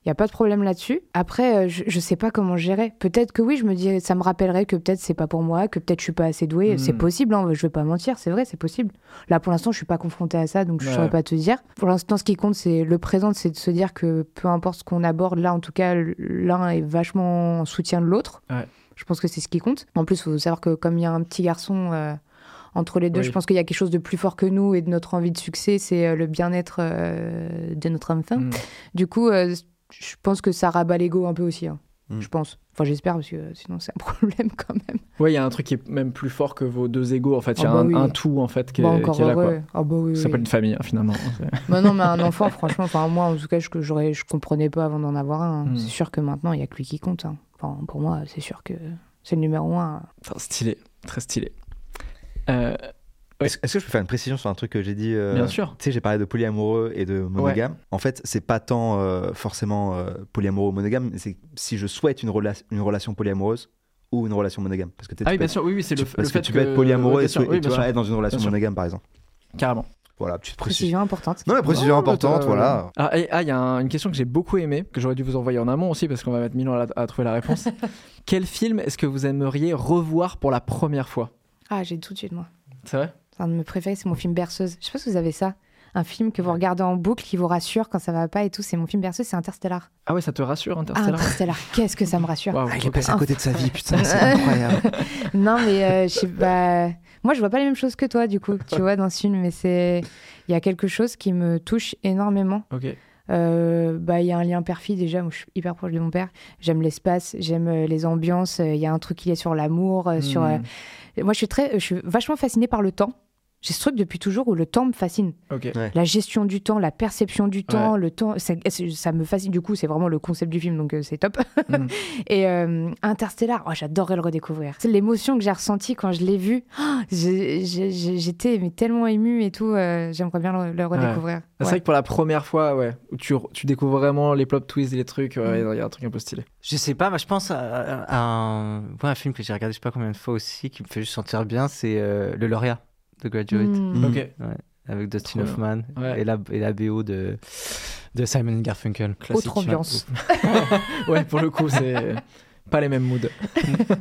Il n'y a pas de problème là-dessus. Après, euh, je, je sais pas comment gérer. Peut-être que oui, je me dis, ça me rappellerait que peut-être c'est pas pour moi, que peut-être je suis pas assez douée. Mm. C'est possible, hein, je vais pas mentir, c'est vrai, c'est possible. Là, pour l'instant, je suis pas confrontée à ça, donc je Ouais. saurais pas te dire. Pour l'instant, ce qui compte, c'est le présent, c'est de se dire que peu importe ce qu'on aborde, là, en tout cas, l'un est vachement en soutien de l'autre. Ouais. Je pense que c'est ce qui compte. En plus, il faut savoir que comme il y a un petit garçon euh, entre les deux, Oui. je pense qu'il y a quelque chose de plus fort que nous et de notre envie de succès, c'est euh, le bien-être euh, de notre enfant. Mm. Du coup, euh, je pense que ça rabat l'ego un peu aussi. hein. Mm. Je pense. Enfin, j'espère, parce que euh, sinon, c'est un *laughs* problème quand même. Ouais, il y a un truc qui est même plus fort que vos deux égos. En fait, il y a Ah bah un, oui. un tout en fait qui est, Bah, qui est là. Quoi. bah oui, Ça oui. s'appelle une famille hein, finalement. *laughs* Bah non, mais un enfant, franchement, enfin, moi, en tout cas, je, je comprenais pas avant d'en avoir un. Mm. C'est sûr que maintenant, il y a que lui qui compte. hein. Enfin, pour moi, c'est sûr que c'est le numéro un. Putain, stylé, très stylé. Euh, Ouais. Est-ce que je peux faire une précision sur un truc que j'ai dit euh, Bien sûr. Tu sais, j'ai parlé de polyamoureux et de monogame. En fait, c'est pas tant euh, forcément euh, polyamoureux ou monogame, mais c'est si je souhaite une, rela- une relation polyamoureuse ou une relation monogame. Parce que Ah oui, peux bien être- sûr, oui, oui, c'est le, fait que tu peux être polyamoureux et, sûr, sou- et oui, tu vois, être dans une relation monogame, par exemple. carrément. Voilà, petite précision. Précision importante. Non, mais précision Non, importante, voilà. Ah, et- ah, il y a un- une question que j'ai beaucoup aimée, que j'aurais dû vous envoyer en amont aussi, parce qu'on va mettre mille ans à, à trouver la réponse. *laughs* Quel film est-ce que vous aimeriez revoir pour la première fois? Ah, j'ai tout de suite, moi. C'est vrai? C'est un de mes préférés, c'est mon film Berceuse. Je sais pas si vous avez ça. Un film que vous regardez en boucle, qui vous rassure quand ça va pas et tout. C'est mon film Berceuse, c'est Interstellar. Ah ouais, ça te rassure, Ah, Interstellar Interstellar, qu'est-ce que ça me rassure. Ah, il est passé à côté de sa vie, putain, c'est *laughs* incroyable. non, mais euh, je sais pas. Moi, je vois pas les mêmes choses que toi, du coup, tu vois, dans ce film. Mais c'est. Il y a quelque chose qui me touche énormément. Ok. Euh, bah, il y a un lien père-fille déjà. Moi, je suis hyper proche de mon père. J'aime l'espace, j'aime euh, les ambiances. Euh, Il y a un truc qui est sur l'amour, euh, sur. euh, Hmm, Moi, je suis très, je suis vachement fascinée par le temps. J'ai ce truc depuis toujours où le temps me fascine. La gestion du temps, la perception du temps, le temps, ça, ça me fascine. Du coup, c'est vraiment le concept du film, donc euh, c'est top. Mm. *laughs* Et euh, Interstellar, oh, j'adorerais le redécouvrir. C'est l'émotion que j'ai ressentie quand je l'ai vu. *gasps* Oh, J'étais tellement émue et tout. euh, J'aimerais bien le, le redécouvrir. C'est Ouais. vrai que pour la première fois, ouais, où tu, tu découvres vraiment les plot twists et les trucs, ouais, il Mm. y a un truc un peu stylé. Je sais pas, mais je pense à, à- à un, ouais, un film que j'ai regardé je sais pas combien de fois aussi, qui me fait juste sentir bien, c'est euh, Le Lauréat de Graduate, Mm. Mm. Ok. avec Dustin Trop. Hoffman Ouais. et, la, et la BO de, de Simon Garfunkel. Classique. Autre ambiance. *laughs* ouais, pour le coup, c'est pas les mêmes moods. *laughs*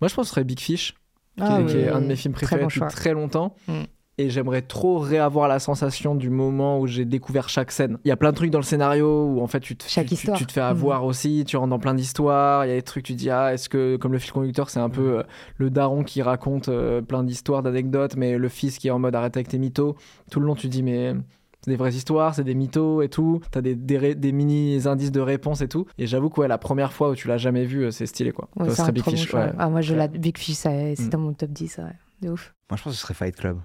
Moi, je pense que ce serait Big Fish, qui, Ah est, qui est oui. un de mes films Très préférés bon depuis choix. très longtemps. Mm. Et j'aimerais trop réavoir la sensation du moment où j'ai découvert chaque scène. Il y a plein de trucs dans le scénario où en fait tu te, Chaque tu, tu- histoire. tu te fais avoir aussi, tu rentres dans plein d'histoires. Il y a des trucs, tu te dis, ah, est-ce que, comme le fil conducteur, c'est un peu euh, le daron qui raconte euh, plein d'histoires, d'anecdotes, mais le fils qui est en mode arrête avec tes mythos. Tout le long, tu te dis, mais c'est des vraies histoires, c'est des mythos et tout. T'as des, des, mini indices de réponse et tout. Et j'avoue que ouais, la première fois où tu l'as jamais vu, euh, c'est stylé quoi. Ouais, c'est Big bon Fish. ouais. Ah, moi, je la Big Fish, c'est Mm. dans mon top 10, ouais. De ouf. Moi, je pense que ce serait Fight Club.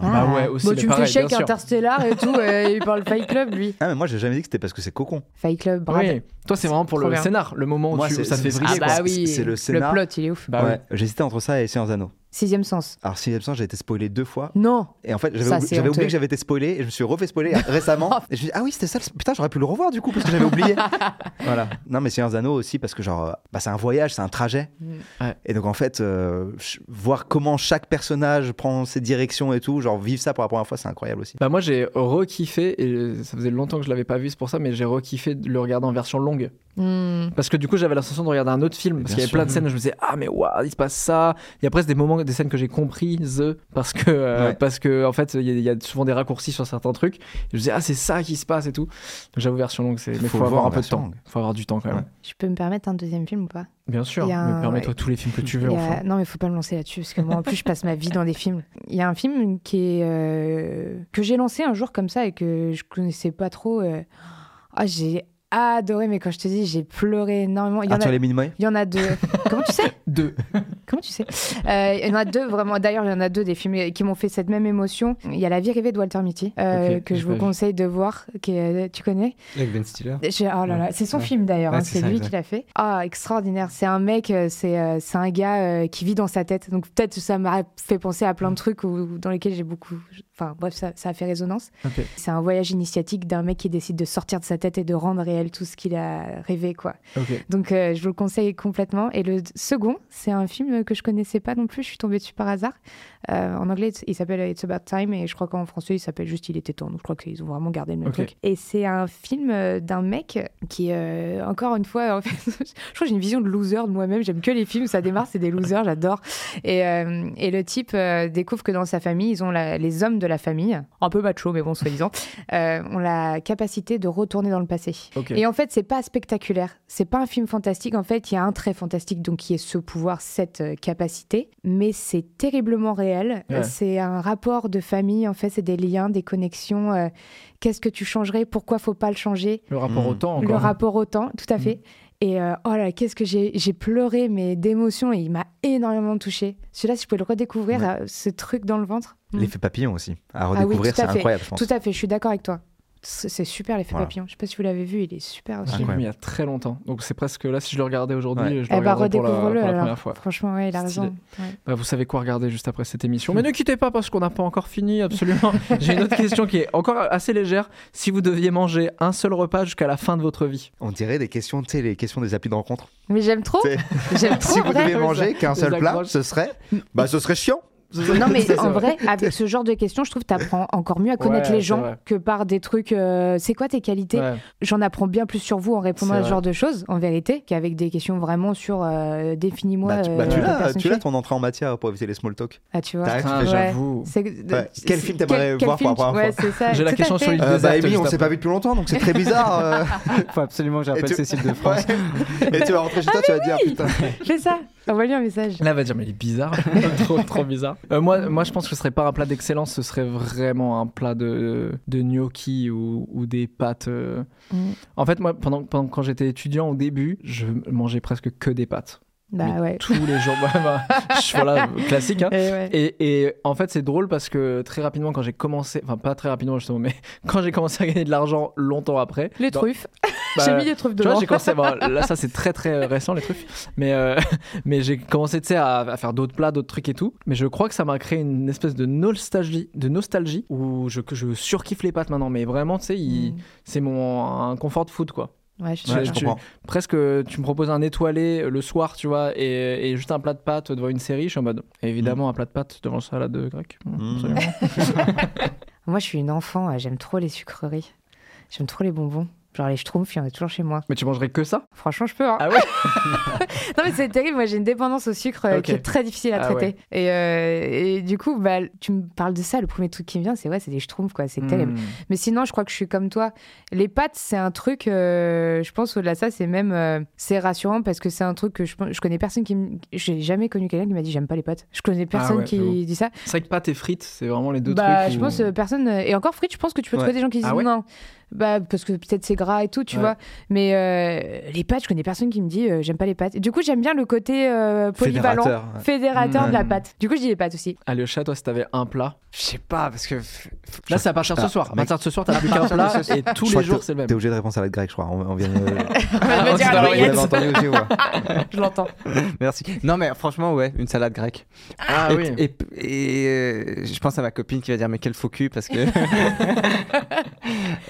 Bah ouais, aussi, Bon, tu me pareil, fais sûr. Interstellar et tout, *laughs* et il parle Fight Club, lui. Ah, mais moi, j'ai jamais dit que c'était parce que c'est cocon. Fight Club, bravo. Oui. Toi, c'est vraiment pour le bien. scénar, le moment où Moi, tu- ça te fait vriller. Ah quoi. bah oui, C'est le le scénar. plot, il est ouf. Bah ouais. J'hésitais entre ça et Seigneur Anneaux. Sixième sens. Alors, sixième sens, j'ai été spoilé deux fois. Non, Et en fait, j'avais Ça, oubli- c'est j'avais oublié honteux. que j'avais été spoilé et je me suis refait spoiler *laughs* récemment. Et je me suis dit, ah oui, c'était ça. le- Putain, j'aurais pu le revoir du coup parce que j'avais oublié. *laughs* voilà. Non, mais Seigneur Anneaux aussi parce que, genre, euh, bah, c'est un voyage, c'est un trajet. Mm. Ouais. Et donc, en fait, euh, voir comment chaque personnage prend ses directions et tout, genre, vivre ça pour la première fois, c'est incroyable aussi. Bah moi j'ai re-kiffé, et ça faisait longtemps que je l'avais pas vu, c'est pour ça, mais j'ai re-kiffé de le regarder en version longue. Hmm. Parce que du coup j'avais l'impression de regarder un autre film, parce qu'il y avait sûr. plein de scènes où je me disais ah mais waouh il se passe ça. Il y a presque des moments, des scènes que j'ai comprises parce que euh, Ouais. parce que en fait il y, a- il y a souvent des raccourcis sur certains trucs. Je me disais ah c'est ça qui se passe et tout. Donc j'avoue version longue c'est mais Faut faut, avoir un peu de temps. longue. Faut avoir du temps quand même. Ouais. Je peux me permettre un deuxième film ou pas? Bien sûr. Un- permets-toi ouais. tous les films que tu veux a- enfin. Non, mais faut pas me lancer là-dessus, parce que moi, en plus, je passe ma vie dans des films. Il y a un film qui est, euh, que j'ai lancé un jour comme ça et que je connaissais pas trop. euh. Ah, j'ai adoré, mais quand je te dis, j'ai pleuré énormément. Il y en a, les Minimoy il y en a deux. *laughs* Comment tu sais? Deux. Comment tu sais? Euh, Il y en a deux, vraiment. D'ailleurs, il y en a deux des films qui m'ont fait cette même émotion. Il y a La vie rêvée de Walter Mitty, euh, que je vous vu. conseille de voir. Qui est- tu connais? Avec Ben Stiller. Je- oh là là, c'est son Ouais. film d'ailleurs, Ouais, hein, c'est lui exact. qui l'a fait. Ah, extraordinaire. C'est un mec, euh, c'est euh, c'est un gars euh, qui vit dans sa tête. Donc peut-être ça m'a fait penser à plein de trucs où- dans lesquels j'ai beaucoup. Enfin bref, ça, ça a fait résonance. C'est un voyage initiatique d'un mec qui décide de sortir de sa tête et de rendre réel tout ce qu'il a rêvé, quoi. Donc euh, je vous le conseille complètement. Et le second, c'est un film que je connaissais pas non plus. Je suis tombée dessus par hasard. Euh, en anglais, il s'appelle It's About Time et je crois qu'en français, il s'appelle juste Il était temps. Donc je crois qu'ils ont vraiment gardé le même truc. Et c'est un film euh, d'un mec qui, euh, encore une fois, *laughs* en fait, je crois que j'ai une vision de loser de moi-même. J'aime que les films ça démarre, c'est des losers, j'adore. Et, et le type découvre que dans sa famille, ils ont la- les hommes de la famille, un peu macho, mais bon, soi-disant, *laughs* euh, ont la capacité de retourner dans le passé. Ok. Et en fait, c'est pas spectaculaire. C'est pas un film fantastique. En fait, il y a un trait fantastique, donc qui est ce pouvoir, cette euh, capacité. Mais c'est terriblement réel. Ouais. C'est un rapport de famille. En fait, c'est des liens, des connexions. euh, Qu'est-ce que tu changerais? Pourquoi faut pas le changer? Le rapport Mm. au temps Le encore. rapport au temps, tout à fait. Et euh, oh là, qu'est-ce que j'ai j'ai pleuré, mais d'émotion, et il m'a énormément touché. Celui-là, si je pouvais le redécouvrir, Ouais. euh, ce truc dans le ventre. Mm. L'effet papillon aussi. À Ah oui, redécouvrir, à c'est incroyable, je pense. Tout à fait, je suis d'accord avec toi. C'est super l'effet Voilà. papillon. Je sais pas si vous l'avez vu, il est super aussi. Incroyable. il y a très longtemps. Donc c'est presque là si je le regardais aujourd'hui, je le Eh bah, pour la, pour la alors. première fois. Franchement, ouais, il a raison. Ouais. Bah, vous savez quoi regarder juste après cette émission. *laughs* Mais ne quittez pas parce qu'on n'a pas encore fini, absolument. *laughs* J'ai une autre question qui est encore assez légère. Si vous deviez manger un seul repas jusqu'à la fin de votre vie, On dirait des questions, tu sais, les questions des applis de rencontre. Mais j'aime trop. J'aime *laughs* trop. si vous devez manger qu'un seul plat, ce serait Bah, ce serait chiant. Non mais *laughs* en vrai. vrai, avec ce genre de questions, je trouve que tu apprends encore mieux à connaître Ouais, les gens vrai. que par des trucs. euh, c'est quoi tes qualités? Ouais. J'en apprends bien plus sur vous en répondant à ce vrai. genre de choses, en vérité, qu'avec des questions vraiment sur euh, définis-moi. Bah, tu, euh, bah, tu la l'as, personne tu l'as ton entrée en matière pour éviter les small talk. Ah, tu vois. Ouais. j'avoue. Quel film t'aimerais voir pour la première fois. *laughs* J'ai la question sur l'île Euh, bah, Amy, juste on s'est pas vu depuis longtemps, donc c'est très *laughs* bizarre. euh. Faut absolument que j'appelle tu- Cécile de France. Et tu vas rentrer chez toi, tu vas te dire putain. Fais ça. Envoie-lui un message. Là, elle va dire, mais il est bizarre. trop, trop bizarre. Euh, moi, moi, je pense que ce serait pas un plat d'excellence, ce serait vraiment un plat de, de gnocchi ou, ou des pâtes. euh. Mm. En fait, moi, pendant, pendant quand j'étais étudiant au début, je mangeais presque que des pâtes. Bah ouais. Tous les jours. *laughs* Bah, je- voilà, classique. Hein. Et ouais. Et, et en fait, c'est drôle parce que très rapidement, quand j'ai commencé, enfin pas très rapidement justement, mais *laughs* quand j'ai commencé à gagner de l'argent longtemps après, Les dans- truffes. *laughs* bah, J'ai mis des truffes tu vois, dedans. commencé. là, ça c'est très très récent les trucs. Mais euh, mais j'ai commencé, tu sais, à, à faire d'autres plats, d'autres trucs et tout. Mais je crois que ça m'a créé une espèce de nostalgie, de nostalgie où je, surkiffe les pâtes maintenant. Mais vraiment, tu sais, Mm. c'est mon un confort de food quoi. Ouais, je suis Ouais, Ouais, je d'accord. tu- comprends. Presque, tu me proposes un étoilé le soir, tu vois, et, et juste un plat de pâtes devant une série, je suis en mode. Évidemment, un plat de pâtes devant le salade grecque. Mm. *laughs* *laughs* Moi, je suis une enfant. J'aime trop les sucreries. J'aime trop les bonbons. Genre les schtroumpfs, il y en a toujours chez moi. Mais tu mangerais que ça? Franchement, je peux. Hein. Ah ouais? *laughs* Non, mais c'est terrible. Moi, j'ai une dépendance au sucre euh, qui est très difficile à Ah traiter. Et, euh, et du coup, bah, tu me parles de ça. Le premier truc qui me vient, c'est ouais, c'est des schtroumpfs, quoi. C'est terrible. Hmm. Mais sinon, je crois que je suis comme toi. Les pâtes, c'est un truc, euh, je pense, au-delà de ça, c'est même, c'est rassurant parce que c'est un truc que je, je connais personne qui me, j'ai jamais connu quelqu'un qui m'a dit j'aime pas les pâtes. Je connais personne Ah ouais, qui dit ça. C'est vrai que pâtes et frites, c'est vraiment les deux bah, trucs. je pense personne. Et encore frites, je pense que tu peux trouver des gens qui disent Ah non. Bah, parce que peut-être c'est gras et tout, tu Ouais. vois. Mais euh, les pâtes, je connais personne qui me dit euh, j'aime pas les pâtes. Du coup, j'aime bien le côté euh, polyvalent, Fédérateur, ouais. fédérateur de la Mm. pâte. Du coup, je dis les pâtes aussi. Alyosha, toi, si t'avais un plat? Je sais pas, parce que. Là, c'est à partir de ce Ah, soir. À partir de ce soir, t'as plus qu'un plat *laughs* et tous les jours, c'est le même. T'es obligé de répondre à la grecque, je crois. On, on vient de. *laughs* On Ah, dire à l'oreillette. *laughs* Je l'entends. Merci. Non, mais franchement, ouais, une salade grecque. Ah et, oui. Et, je pense à ma copine qui va dire, mais quel faux cul, parce que.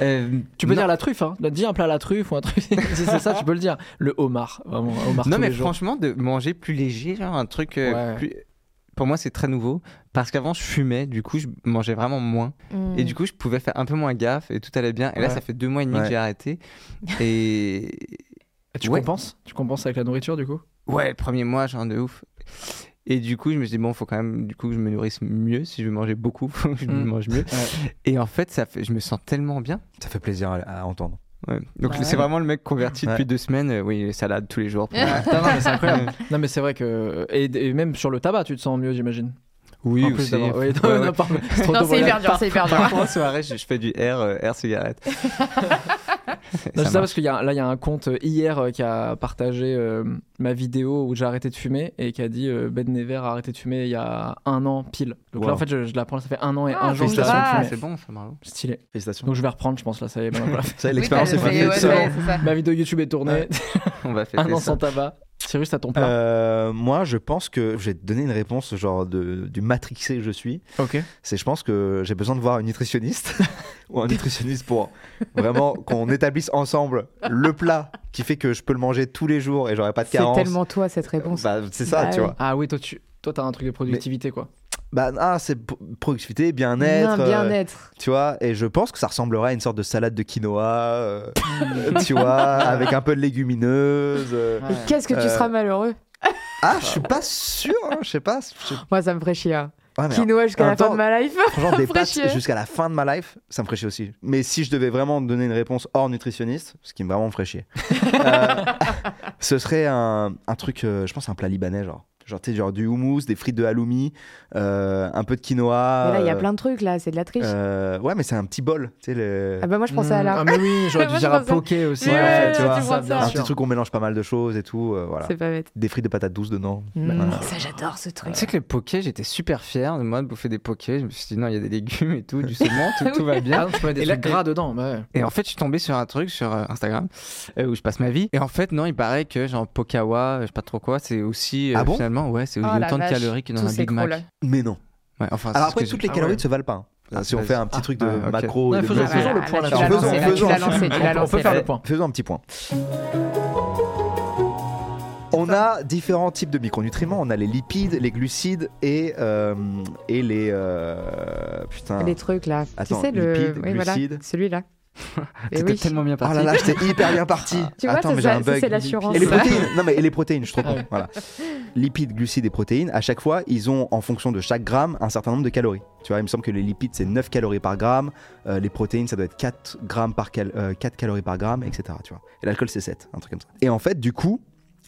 Euh, Tu peux non, dire la truffe, hein. Dis un plat à la truffe ou un truc. *laughs* si c'est ça, tu peux le dire. Le homard, vraiment. un Homard Non, tous mais les jours. franchement, de manger plus léger, genre un truc. euh, Ouais. plus- Pour moi, c'est très nouveau. Parce qu'avant, je fumais, du coup, je mangeais vraiment moins. Mm. Et du coup, je pouvais faire un peu moins gaffe et tout allait bien. Et là, ça fait deux mois et demi Ouais. que j'ai arrêté. Et. Et *laughs* tu Ouais. compenses? Tu compenses avec la nourriture, du coup? Ouais, le premier mois, genre de ouf. Et du coup, je me suis dit, bon, faut quand même, du coup, que je me nourrisse mieux. Si je veux manger beaucoup, *laughs* faut que je Mm. mange mieux. Et en fait, ça fait, je me sens tellement bien. Ça fait plaisir à, à entendre. Ouais. Donc, Ouais. c'est vraiment le mec converti Ouais. depuis deux semaines. Euh, oui, les salades tous les jours. *laughs* Non, non, mais c'est incroyable. non, mais c'est vrai que. Et, et même sur le tabac, tu te sens mieux, j'imagine. Oui, d'avoir- oui, Ouais, non, ouais. *laughs* non. C'est Non, c'est hyper dur, c'est hyper dur. En soirée, je, je fais du air, euh, air cigarette. *laughs* Non, Ça c'est ça parce qu'il y a là il y a un compte euh, hier euh, qui a partagé euh, ma vidéo où j'ai arrêté de fumer et qui a dit euh, Ben Never a arrêté de fumer il y a un an pile. Donc là Wow. en fait je, je l'apprends ça fait un an et Ah, un jour que Ah, c'est bon, ça, bravo. Stylé. Félicitations. Donc je vais reprendre je pense là ça y est. est, l'expérience est c'est bon. c'est ça. ma vidéo YouTube est tournée. *laughs* *laughs* On va fêter un an ça. sans tabac. Cyrus t'as ton plat. Euh, moi, je pense que je vais te donner une réponse genre de, du matrixé que je suis. ok. C'est je pense que j'ai besoin de voir une nutritionniste *laughs* ou un nutritionniste pour vraiment qu'on établisse ensemble le plat qui fait que je peux le manger tous les jours et j'aurai pas de C'est carence. tellement toi cette réponse. Bah, c'est ça, Bah tu oui. vois. Ah oui toi tu toi t'as un truc de productivité quoi. Bah, ah, c'est productivité, bien-être. Euh, bien-être. tu vois, et je pense que ça ressemblerait à une sorte de salade de quinoa, euh, *laughs* tu vois, avec un peu de légumineuses. euh. Qu'est-ce que tu Euh, seras malheureux Ah, je suis pas sûr, hein, je sais pas. Moi, ça me ferait chier. hein. Ouais, Quinoa jusqu'à la fin de ma life. *laughs* Franchement, Ça des pâtes jusqu'à la fin de ma life, ça me ferait chier aussi. Mais si je devais vraiment donner une réponse hors nutritionniste, ce qui me vraiment me ferait chier, *laughs* euh, ce serait un, un truc, euh, je pense, un plat libanais, genre. Genre, tu sais, genre du houmous, des frites de halloumi, euh, un peu de quinoa. Mais là, il y a euh, plein de trucs, là, c'est de la triche. euh, ouais, mais c'est un petit bol, tu sais, le- Ah bah moi, je pensais à Mm, là. Ah mais oui j'aurais *laughs* dû dire à poké aussi. Ouais, tu tu vois. ça. un petit truc où on mélange pas mal de choses et tout, euh, voilà. C'est pas bête. Des frites de patates douces dedans. Mm, Voilà. Ça, j'adore ce truc. Tu sais que les pokés, j'étais super fier de moi de bouffer des pokés. Je me suis dit, non, il y a des légumes et tout, du saumon, tout, *laughs* tout va Ah bien. mettre des Et là- gras dedans. bah ouais. Et en fait, je suis tombé sur un truc sur Instagram euh, où je passe ma vie. Et en fait, non, il paraît que genre Pokawa, je sais pas trop quoi, c'est aussi euh, Ouais, c'est Oh, autant de vache. calories que dans Tous un Big Mac. Mais non. Ouais, enfin, Alors après, que toutes j'ai- les Ah calories ne se valent pas. hein. Ah, si on vas-y. fait un petit truc de Ah, ok. macro et de faisons, le point là, là-dessus. tu l'as Faisons- lancé, là, faisons. tu l'as lancé, tu l'as On peut faire là. le point. Faisons un petit point. On a différents types de micronutriments. On a les lipides, les glucides et, euh, et les. euh, putain. Les trucs, là. Attends, tu sais, le. lipides, oui, voilà. glucides. Celui-là. Oui. tellement bien Oh parti. là là, j'étais hyper bien *laughs* parti. Tu vois, Attends, mais j'ai un bug. c'est l'assurance. Et les protéines Non, mais et les protéines, je suis trop con. Voilà. Lipides, glucides et protéines, à chaque fois, ils ont en fonction de chaque gramme un certain nombre de calories. Tu vois, il me semble que les lipides, c'est 9 calories par gramme. euh, les protéines, ça doit être 4, grammes par cal- euh, 4 calories par gramme, etc. Tu vois. Et l'alcool, c'est 7, un truc comme ça. Et en fait, du coup,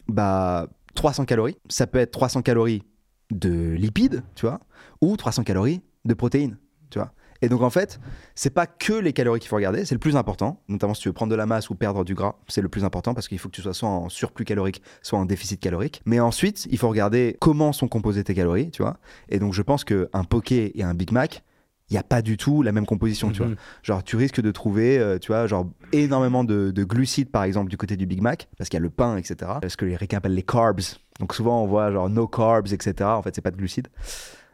bah, 300 calories, ça peut être 300 calories de lipides, tu vois, ou 300 calories de protéines, tu vois. Et donc en fait, c'est pas que les calories qu'il faut regarder, c'est le plus important, notamment si tu veux prendre de la masse ou perdre du gras, c'est le plus important parce qu'il faut que tu sois soit en surplus calorique, soit en déficit calorique. Mais ensuite, il faut regarder comment sont composées tes calories, tu vois. Et donc je pense qu'un poké et un Big Mac, il n'y a pas du tout la même composition, tu vois. Mhm. Genre, tu risques de trouver, euh, tu vois, genre énormément de, de glucides, par exemple, du côté du Big Mac, parce qu'il y a le pain, etc. Parce que les ricains appellent les carbs. Donc, souvent, on voit genre no carbs, etc. En fait, c'est pas de glucides.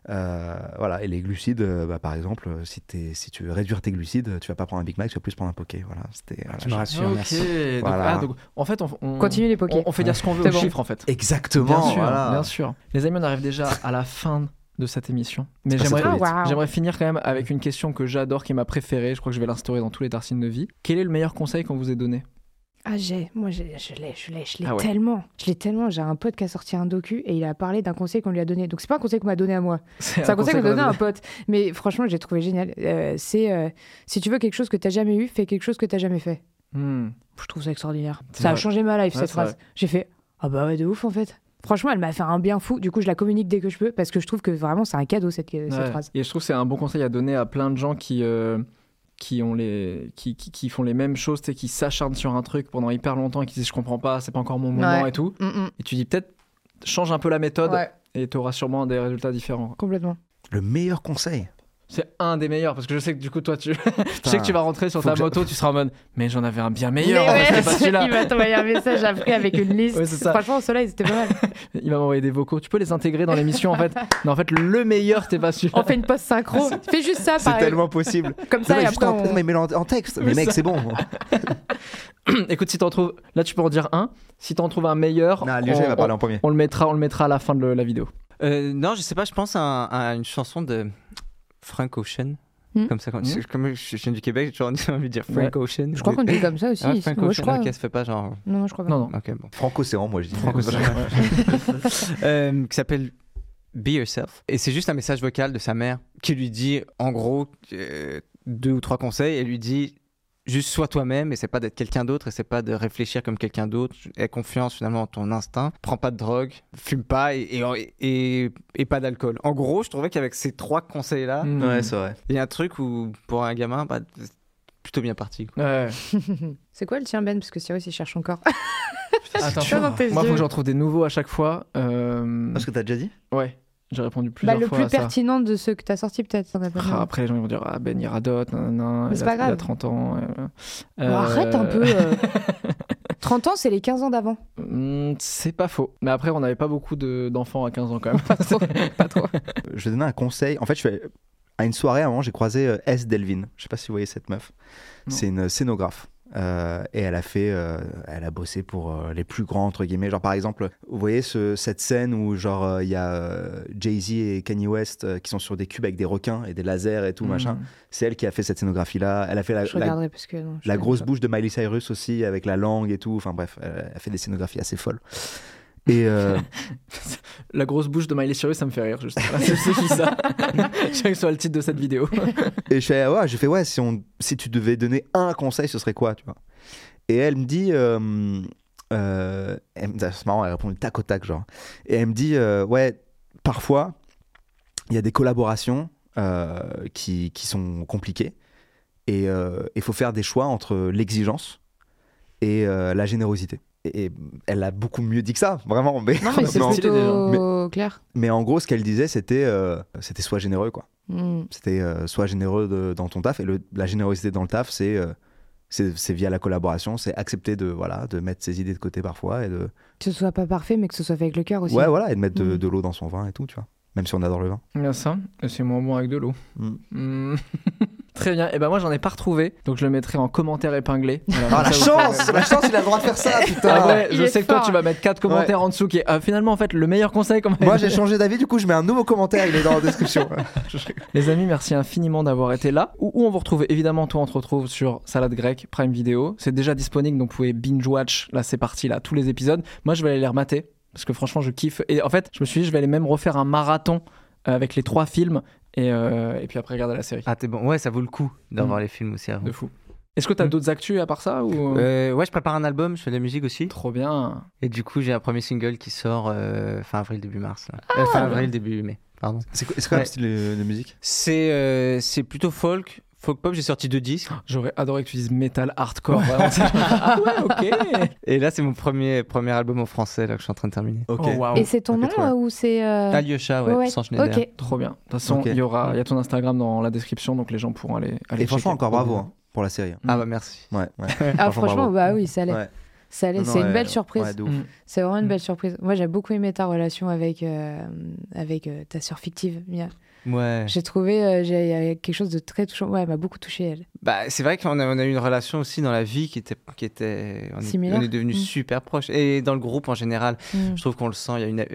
Euh, voilà, et les glucides, euh, bah, par exemple, euh, si, tu veux réduire tes glucides, tu vas pas prendre un Big Mac, tu vas plus prendre un poké. Voilà, c'était. voilà, Tu me rassures, merci. Donc, Voilà. ah, donc, en fait, on, on- Continue les pokés. on, on fait dire ce qu'on veut aux bon. chiffres en fait. Exactement. Bien sûr, voilà. bien sûr. Les amis, on arrive déjà à la fin de cette émission. Mais j'aimerais. Ah, wow. j'aimerais finir quand même avec une question que j'adore, qui est ma préférée. Je crois que je vais l'instaurer dans tous les tartines de vie. Quel est le meilleur conseil qu'on vous ait donné? Ah, j'ai. Moi, je l'ai, je l'ai, je l'ai Ah ouais. tellement. Je l'ai tellement. J'ai un pote qui a sorti un docu et il a parlé d'un conseil qu'on lui a donné. Donc, c'est pas un conseil qu'on m'a donné à moi. *laughs* C'est un conseil qu'on a donné à un pote. Mais franchement, j'ai trouvé génial. Euh, c'est euh, si tu veux quelque chose que t'as jamais eu, fais quelque chose que t'as jamais fait. Hmm. Je trouve ça extraordinaire. Ça a changé ma life, Ouais, cette phrase. J'ai fait Ah bah ouais, de ouf en fait. Franchement, elle m'a fait un bien fou. Du coup, je la communique dès que je peux parce que je trouve que vraiment, c'est un cadeau cette, cette Ouais. phrase. Et je trouve que c'est un bon conseil à donner à plein de gens qui, euh, qui, ont les, qui, qui, qui font les mêmes choses, tu sais, qui s'acharnent sur un truc pendant hyper longtemps et qui disent je comprends pas, c'est pas encore mon moment Ouais. et tout. Mm, mm. Et tu dis peut-être change un peu la méthode Ouais, et tu auras sûrement des résultats différents. complètement. Le meilleur conseil. C'est un des meilleurs parce que je sais que du coup toi tu *laughs* je sais que tu vas rentrer sur ta moto, tu seras en mode mais j'en avais un bien meilleur, Mais ouais, c'était pas celui-là. *laughs* il va t'envoyer un message après avec une liste. Ouais. Franchement, au soleil, c'était pas mal. *laughs* Il va m'envoyer des vocaux. Tu peux les intégrer dans l'émission en fait. Non en fait le meilleur c'était pas celui-là. On fait une post synchro. Fais juste ça, C'est tellement possible. Comme Non, ça, mais et juste après, en, on... non, mais mets-le en, texte. Mais Mais mec, c'est bon. Écoute si t'en trouves là tu peux en dire un. Si t'en trouves un meilleur, Non, on, va on- parler en premier. on le mettra on le mettra à la fin de la vidéo. Euh, non, je sais pas, je pense à une chanson de Frank Ocean. Hmm. Comme ça, quand, comme je, je viens du Québec, j'ai toujours envie de dire Frank Ocean. Je crois qu'on dit comme ça aussi. Ah, Frank Moi, Ocean, je crois. ok, ça fait pas genre. Non, non, je crois pas. Non bon. Franco-Océan, moi je dis. Franco-Océan, *laughs* Euh, qui s'appelle Be Yourself. Et c'est juste un message vocal de sa mère qui lui dit, en gros, euh, deux ou trois conseils. Elle lui dit juste sois toi-même et c'est pas d'être quelqu'un d'autre et c'est pas de réfléchir comme quelqu'un d'autre. Aie confiance finalement en ton instinct. Prends pas de drogue, fume pas et, et, et, et pas d'alcool. En gros, je trouvais qu'avec ces trois conseils-là. Ouais, c'est vrai. il y a un truc où pour un gamin, bah, c'est plutôt bien parti. quoi. Ouais. *laughs* C'est quoi le tien, Ben? Parce que Cyrus, il cherche encore. *laughs* Attends, moi faut que j'en trouve des nouveaux à chaque fois. Euh, Parce que t'as déjà dit? Ouais, j'ai répondu Bah, plusieurs le fois plus à ça. pertinent de ceux que peut-être. t'en as pas Ah, mal. après les gens ils vont dire ah Ben il radote, nanana, Mais il, c'est a, pas il a grave. 30 ans. euh, Bon, euh, arrête un peu. euh. *laughs* 30 ans, c'est les 15 ans d'avant. hmm, C'est pas faux. Mais après on n'avait pas beaucoup de- d'enfants à 15 ans quand même. Pas trop. pas trop. *laughs* Je vais donner un conseil. En fait, je suis à une soirée, à un moment, j'ai croisé euh, S. Delvin. Je sais pas si vous voyez cette meuf. Non. C'est une scénographe. Euh, et elle a fait, euh, elle a bossé pour euh, les plus grands entre guillemets. Genre par exemple, vous voyez ce- cette scène où genre il y a Jay Z et Kanye West qui sont sur des cubes avec des requins et des lasers et tout machin. Hmm. C'est elle qui a fait cette scénographie là. Elle a fait la, Je la- regarderai parce que. non, je la connais grosse pas. bouche de Miley Cyrus aussi avec la langue et tout. Enfin bref, elle a fait des scénographies assez folles. Et euh, *laughs* La grosse bouche de Miley Cyrus ça me fait rire juste. *laughs* c'est qui ça Je sais que ce soit le titre de cette vidéo. Et je fais, ouais, j'ai fait, ouais, si, on, si tu devais donner un conseil, ce serait quoi, tu vois? Et elle me dit, euh, euh, c'est marrant, elle répond du tac au tac, genre. Et elle me dit, euh, ouais, parfois, il y a des collaborations euh, qui, qui sont compliquées. Et il faut faire des choix entre l'exigence et euh, la générosité. Et, et elle a beaucoup mieux dit que ça, vraiment. Mais, Non, mais c'est mais plutôt clair. mais en gros, ce qu'elle disait, c'était euh, c'était soit généreux, quoi. Hmm. C'était euh, soit généreux de- dans ton taf et le- la générosité dans le taf, c'est euh, c'est via la collaboration, c'est accepter de voilà de mettre ses idées de côté parfois et de Que ce soit pas parfait, mais que ce soit fait avec le cœur aussi. ouais voilà et de mettre de, Mm. de l'eau dans son vin et tout, tu vois. Même si on adore le vin. A ça, et c'est moins bon avec de l'eau. Mm. Hmm. *laughs* Très bien. Et ben moi j'en ai pas retrouvé, donc je le mettrai en commentaire épinglé. Voilà, Ah la ça, vous chance, la chance, il a le droit de faire ça, *laughs* putain. Il je sais que toi tu vas mettre quatre commentaires en dessous qui est ah, finalement en fait le meilleur conseil qu'on Moi j'ai changé d'avis, du coup je mets un nouveau commentaire, il est dans la description. *laughs* Les amis, merci infiniment d'avoir été là. Où, où on vous retrouve? Évidemment, toi, on te retrouve sur Salade Grecque, Prime Video. C'est déjà disponible, donc vous pouvez binge-watch. Là, c'est parti, là, tous les épisodes. Moi, je vais aller les remater, parce que franchement, je kiffe. Et en fait, je me suis dit, je vais aller même refaire un marathon euh, avec les trois films, et, euh, et puis après, regarder la série. Ah, t'es bon. Ouais, ça vaut le coup d'avoir Mm. les films aussi avant. De fou. Est-ce que t'as Mm. d'autres actus à part ça ou... Euh, ouais, je prépare un album, je fais de la musique aussi. Trop bien. Et du coup, j'ai un premier single qui sort euh, fin avril, début mars. Euh, fin avril, début mai. Pardon. C'est quoi, c'est quoi le style de, de musique? C'est euh, c'est plutôt folk, folk pop. J'ai sorti deux disques. *gasps* J'aurais adoré que tu dises metal hardcore. vraiment. *laughs* Ah ouais, ok. Et là, c'est mon premier, premier album en français là, que je suis en train de terminer. Ok. Oh. Et c'est ton nom euh, ou c'est. euh, Alyosha, ouais, ouais, sans Schneider. Ok. Trop bien. De toute façon, il y aura, il y a ton Instagram dans la description, donc les gens pourront aller. aller Et franchement encore bravo hein, pour la série. Ah bah merci. Ouais, ouais. *laughs* Ah, Franchement, bravo. bah oui, ça non, C'est une ouais, belle surprise. ouais. Mm. C'est vraiment une Mm. belle surprise. Moi, j'ai beaucoup aimé ta relation avec, euh, avec euh, ta sœur fictive, Mia. Ouais. J'ai trouvé euh, j'ai- quelque chose de très touchant. Ouais, elle m'a beaucoup touchée, elle. Bah, c'est vrai qu'on a, on a eu une relation aussi dans la vie qui était. Qui était on, est, on est devenus Mm. super proches. Et dans le groupe en général, Mm. je trouve qu'on le sent. Il y a une, euh,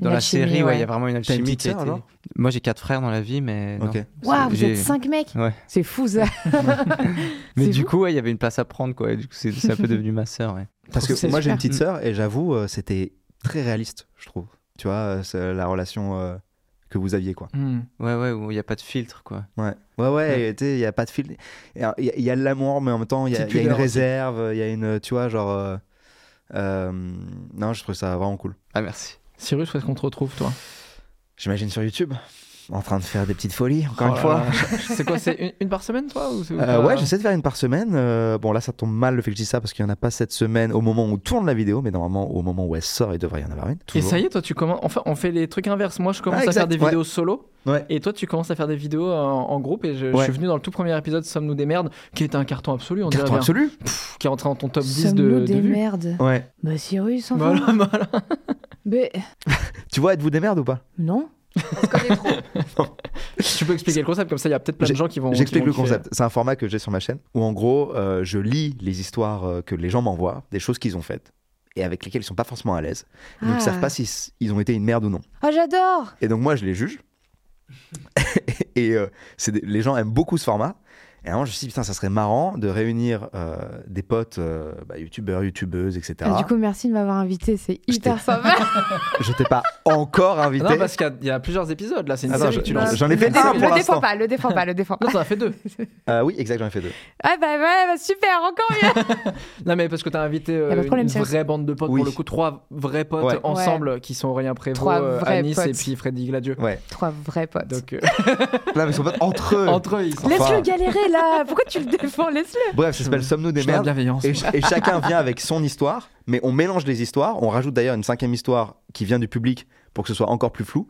dans la série, ouais, ouais. il y a vraiment une alchimie qui alors? Moi, j'ai quatre frères dans la vie, mais. non. Ok. Waouh, vous êtes cinq mecs Ouais. C'est fou ça *laughs* Mais du fou. coup, ouais, il y avait une place à prendre, quoi. Et du coup, c'est un peu devenu ma sœur, ouais. *laughs* Parce que moi j'ai une petite sœur et j'avoue, euh, c'était très réaliste, je trouve. Tu vois, euh, la relation euh, que vous aviez, quoi. Hmm. Ouais, ouais, où il n'y a pas de filtre, quoi. Ouais, ouais, ouais, et tu sais, il n'y a pas de fil. Il y, a- il y a de l'amour, mais en même temps, il y, a- y une réserve, il y a une, tu vois, genre. euh, euh, non, je trouve ça vraiment cool. Ah, merci. Cyrus, où est-ce qu'on te retrouve, toi? J'imagine sur YouTube, en train de faire des petites folies, encore Oh une fois. *laughs* C'est quoi C'est une, une par semaine, toi ou Euh, ouais, j'essaie de faire une par semaine. Euh, bon, là, ça tombe mal le fait que je dis ça parce qu'il n'y en a pas cette semaine au moment où tourne la vidéo, mais normalement, au moment où elle sort, il devrait y en avoir une. Et ça y est, toi, tu commences. Enfin, on fait les trucs inverses. Moi, je commence Ah, à faire des ouais. vidéos solo. Ouais. Et toi, tu commences à faire des vidéos en, en groupe. Et je, suis venu dans le tout premier épisode Sommes-nous des merdes, qui était un carton absolu, on Carton absolu Pff, qui est entré dans ton top 10 Sommes-nous de, de des merdes Ouais. Bah Cyrus, enfin. Voilà, *laughs* voilà. Mais *laughs* Tu vois, êtes-vous des merdes ou pas? Non. On se connaît trop. *laughs* tu peux expliquer le concept, comme ça, il y a peut-être plein de gens qui vont. J'explique le concept. C'est un format que j'ai sur ma chaîne où, en gros, euh, je lis les histoires euh, que les gens m'envoient, des choses qu'ils ont faites et avec lesquelles ils sont pas forcément à l'aise. Et Donc, ils Ah. savent pas si s- ils ont été une merde ou non. Oh, j'adore Et donc, moi, je les juge. *laughs* et euh, c'est des- les gens aiment beaucoup ce format. Et alors, je me suis dit, putain, ça serait marrant de réunir euh, des potes, euh, bah, youtubeurs, youtubeuses, etc. Ah, Du coup, merci de m'avoir invité, c'est hyper sympa. *laughs* Je t'ai pas encore invité. Non, parce qu'il y a- il y, a plusieurs épisodes là, c'est une Attends, série je- que tu non, lances. J'en ai fait le, un pour le défends pas, le défends pas, le défends Non, pas. t'en as fait deux. *laughs* Euh, oui, exact, j'en ai fait deux. Ah bah ouais, bah super, encore mieux. *laughs* Non, mais parce que t'as invité euh, problème, une vraie bande de potes, Oui. pour le coup, trois vrais potes Ouais. ensemble qui sont Aurélien Prévost, Trois euh, vrais Anis et potes. puis Freddy Gladieux. Ouais. Trois vrais potes. Donc, euh, Là, mais ils sont pas entre eux. entre eux, ils sont. Laisse-le galérer là. Pourquoi tu le défends Laisse-le. Bref, ça s'appelle Sommes-nous des merdes. bienveillance. Et, ch- et chacun vient avec son histoire, mais on mélange les histoires. On rajoute d'ailleurs une cinquième histoire qui vient du public pour que ce soit encore plus flou.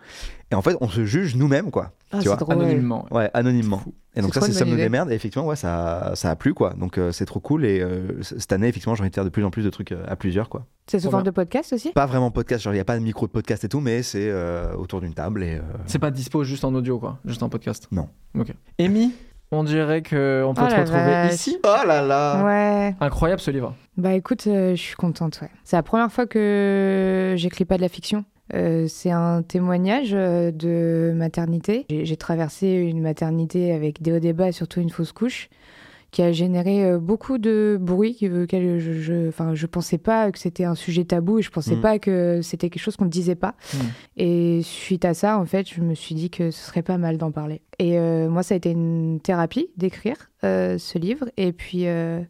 Et en fait, on se juge nous-mêmes, quoi. Ah, Tu c'est vois, drôle. Anonymement. Ouais, anonymement. Et donc C'est ça, trop c'est une Sommes-nous bonne des idée. merdes. Et effectivement, ouais, ça, ça a plu, quoi. Donc euh, c'est trop cool. Et euh, c- cette année, effectivement, j'ai envie de faire de plus en plus de trucs euh, à plusieurs, quoi. C'est sous Trop forme de podcast aussi? Pas vraiment podcast, genre il n'y a pas de micro de podcast et tout, mais c'est euh, autour d'une table. Et, euh, C'est pas dispo juste en audio, quoi. Juste en podcast. Non. Ok. Amy, on dirait qu'on peut Oh te retrouver vache. ici. Oh là là Ouais. Incroyable ce livre. Bah écoute, euh, je suis contente, ouais. C'est la première fois que j'écris pas de la fiction. Euh, c'est un témoignage euh, de maternité. J'ai j'ai traversé une maternité avec des hauts débats et surtout une fausse couche qui a généré euh, beaucoup de bruit que- auquel je, je, enfin, je pensais pas que c'était un sujet tabou et je pensais Mm. pas que c'était quelque chose qu'on ne disait pas. Mm. Et suite à ça, en fait, je me suis dit que ce serait pas mal d'en parler. Et euh, moi, ça a été une thérapie d'écrire euh, ce livre. Et puis, euh,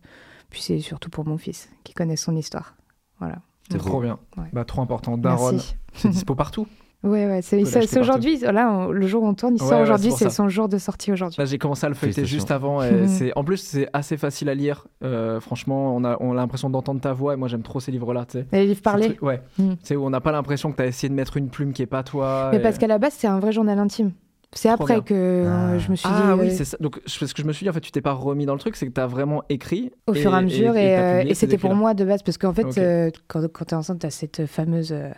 puis c'est surtout pour mon fils qui connaît son histoire. Voilà. C'est trop bien. Ouais. Bah, trop important. Daron, c'est dispo partout. *laughs* Ouais, ouais, c'est aujourd'hui. Là, on- le jour où on tourne, il Ouais, sort ouais, aujourd'hui. c'est son jour de sortie aujourd'hui. Là, j'ai commencé à le feuilleter juste avant. Et *laughs* c'est... En plus, c'est assez facile à lire. Euh, franchement, on a, on a l'impression d'entendre ta voix. Et moi, j'aime trop ces livres-là. tu sais. Les livres parlés. trucs- Ouais. Mm. C'est où on n'a pas l'impression que tu as essayé de mettre une plume qui est pas toi. Mais et- parce qu'à la base, c'est un vrai journal intime. C'est Trop après bien. que euh, Ah. je me suis Ah dit. oui, euh, c'est ça. Donc, ce que je me suis dit, en fait, tu t'es pas remis dans le truc, c'est que tu as vraiment écrit. au fur et à mesure. Et, euh, et ces c'était pour moi de base, parce qu'en fait, euh, quand, tu es enceinte, tu as cette fameuse euh,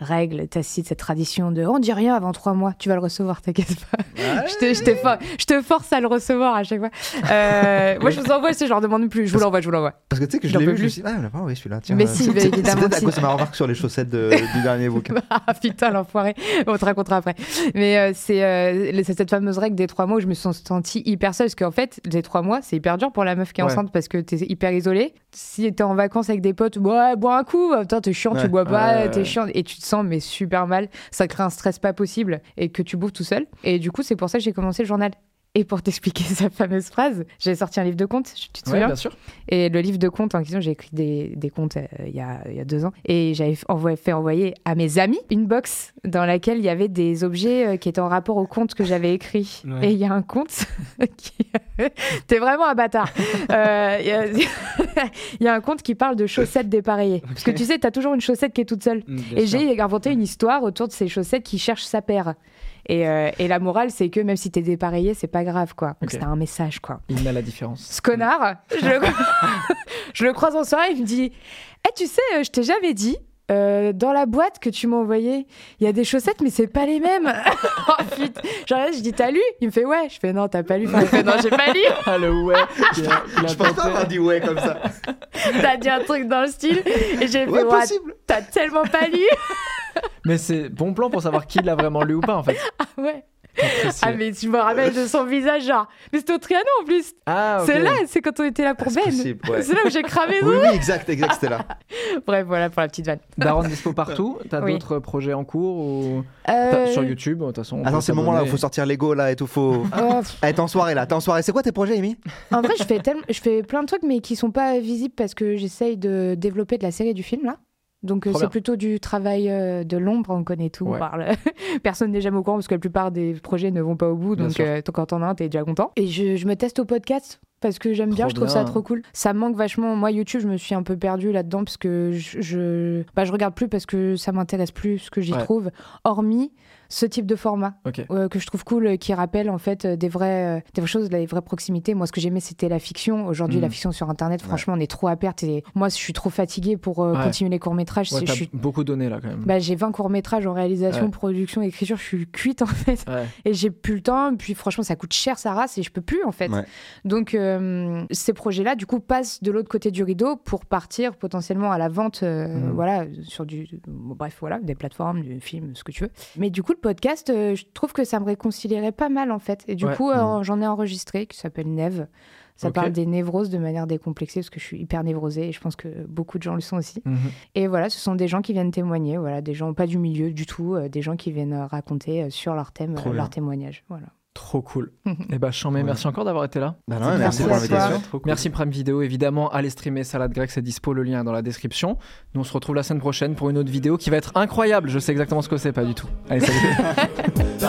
règle tacite, cette tradition de on dit rien avant trois mois, tu vas le recevoir, t'inquiète pas. je, te, je, te for- je te force à le recevoir à chaque fois. Euh, moi, je vous envoie, je leur demande plus. Je vous l'envoie, je vous l'envoie. Parce que tu sais que je l'ai vu, je me suis dit, ah, envoyé celui-là. Tiens, Mais euh, si, peut-être- évidemment C'est si. cause de ma remarque sur les chaussettes de- *laughs* du dernier bouquin. ah putain, l'enfoiré. On te racontera après. Mais euh, c'est cette fameuse règle des trois mois où je me suis sentie hyper seule. Parce qu'en fait, les trois mois, c'est hyper dur pour la meuf qui est Ouais. enceinte parce que t'es hyper isolée. Si t'es en vacances avec des potes, ouais, bois un coup. Putain, t'es chiant, Ouais. tu bois pas, t'es chiant. Et tu te mais super mal. Ça crée un stress pas possible et que tu bouffes tout seul. Et du coup, c'est pour ça que j'ai commencé le journal. Et pour t'expliquer *laughs* sa fameuse phrase, j'ai sorti un livre de contes, tu te Ouais, souviens bien sûr. et le livre de contes en question, j'ai écrit des, des contes euh, il, y a, il y a deux ans. Et j'avais envoyé- fait envoyer à mes amis une box dans laquelle il y avait des objets euh, qui étaient en rapport au conte que j'avais écrit. Ouais. Et il y a un conte *laughs* qui. *laughs* T'es vraiment un bâtard. Euh, Il y, a... il y a un conte qui parle de chaussettes dépareillées. Parce que tu sais, t'as toujours une chaussette qui est toute seule. Et j'ai inventé une histoire autour de ces chaussettes qui cherchent sa paire. Et, euh, et la morale, c'est que même si t'es dépareillé, c'est pas grave, quoi. Donc Ok. c'était un message, quoi. Il met la différence. Ce connard, je le, *laughs* je le croise en soirée, il me dit Eh, Tu sais, euh, je t'ai jamais dit, Euh, dans la boîte que tu m'as envoyée, il y a des chaussettes, mais c'est pas les mêmes. *laughs* oh putain. Genre là, je dis, t'as lu? Il me fait, ouais. Je fais, non, t'as pas lu. Enfin, il fait, non, j'ai pas lu. *laughs* Ah, le ouais. il a- il a Je pense pas avoir dit ouais comme ça. *laughs* T'as dit un truc dans le style. Et j'ai fait, Ouais, ouais, possible. t'as tellement pas lu. Mais c'est bon plan pour savoir qui l'a vraiment lu ou pas en fait. Ah ouais. Ah, mais je me rappelle de son visage, genre. Mais c'était au Trianon en plus. Ah, ok. C'est là, c'est quand on était là pour C'est Ben. ouais. C'est là où j'ai cramé. *laughs* Oui, oui, exact, exact, c'était là. *laughs* Bref, voilà pour la petite vanne. *laughs* Daron dispo partout. T'as Oui. d'autres projets en cours ou Euh, T'as- sur YouTube de toute façon. on Attends, c'est le moment là où faut sortir Lego là et tout. Faut. oh, pff, Ah, t'es en soirée là, t'es en soirée. C'est quoi tes projets, Amy? En vrai, je fais, tellement- je fais plein de trucs, mais qui sont pas visibles parce que j'essaye de développer de la série et du film là. Donc euh, c'est plutôt du travail euh, de l'ombre, on connaît tout, on parle. *laughs* Personne n'est jamais au courant parce que la plupart des projets ne vont pas au bout, donc euh, quand t'en as un, t'es déjà content. Et je, je me teste au podcast parce que j'aime bien, je trouve ça trop cool. Ça manque vachement. Moi, YouTube, je me suis un peu perdue là-dedans parce que je, je, bah, je regarde plus parce que ça m'intéresse plus ce que j'y Ouais. trouve, hormis ce type de format. Euh, que je trouve cool, euh, qui rappelle en fait euh, des vraies, euh, des vraies choses, des vraies proximités. Moi, ce que j'aimais, c'était la fiction. Aujourd'hui, la fiction sur Internet, franchement, on est trop à perte. Et moi, je suis trop fatiguée pour euh, Ouais. continuer les courts métrages. Ouais, je suis... beaucoup donné là quand même. bah, j'ai 20 courts métrages en réalisation, Ouais. production, écriture. Je suis cuite en fait. Ouais. Et j'ai plus le temps. Puis franchement, ça coûte cher sa race et je peux plus en fait. Ouais. Donc euh, ces projets-là, du coup, passent de l'autre côté du rideau pour partir potentiellement à la vente, euh, Mhm. voilà, sur du, bon, bref, voilà, des plateformes, du film, ce que tu veux. Mais du coup, le podcast, euh, je trouve que ça me réconcilierait pas mal en fait. Et du Ouais. coup, euh, j'en ai enregistré qui s'appelle Neve. Ça parle des névroses de manière décomplexée parce que je suis hyper névrosée et je pense que beaucoup de gens le sont aussi. Mhm. Et voilà, ce sont des gens qui viennent témoigner, voilà, des gens pas du milieu du tout, euh, des gens qui viennent raconter sur leur thème, leur témoignage. Voilà. Trop cool. Et bah chambé, merci encore d'avoir été là. Bah non, Merci pour l'invitation. Merci Prime Video, évidemment, allez streamer Salade Grecque, c'est dispo, le lien est dans la description. Nous on se retrouve la semaine prochaine pour une autre vidéo qui va être incroyable, je sais exactement ce que c'est, pas du tout. Allez, salut *laughs*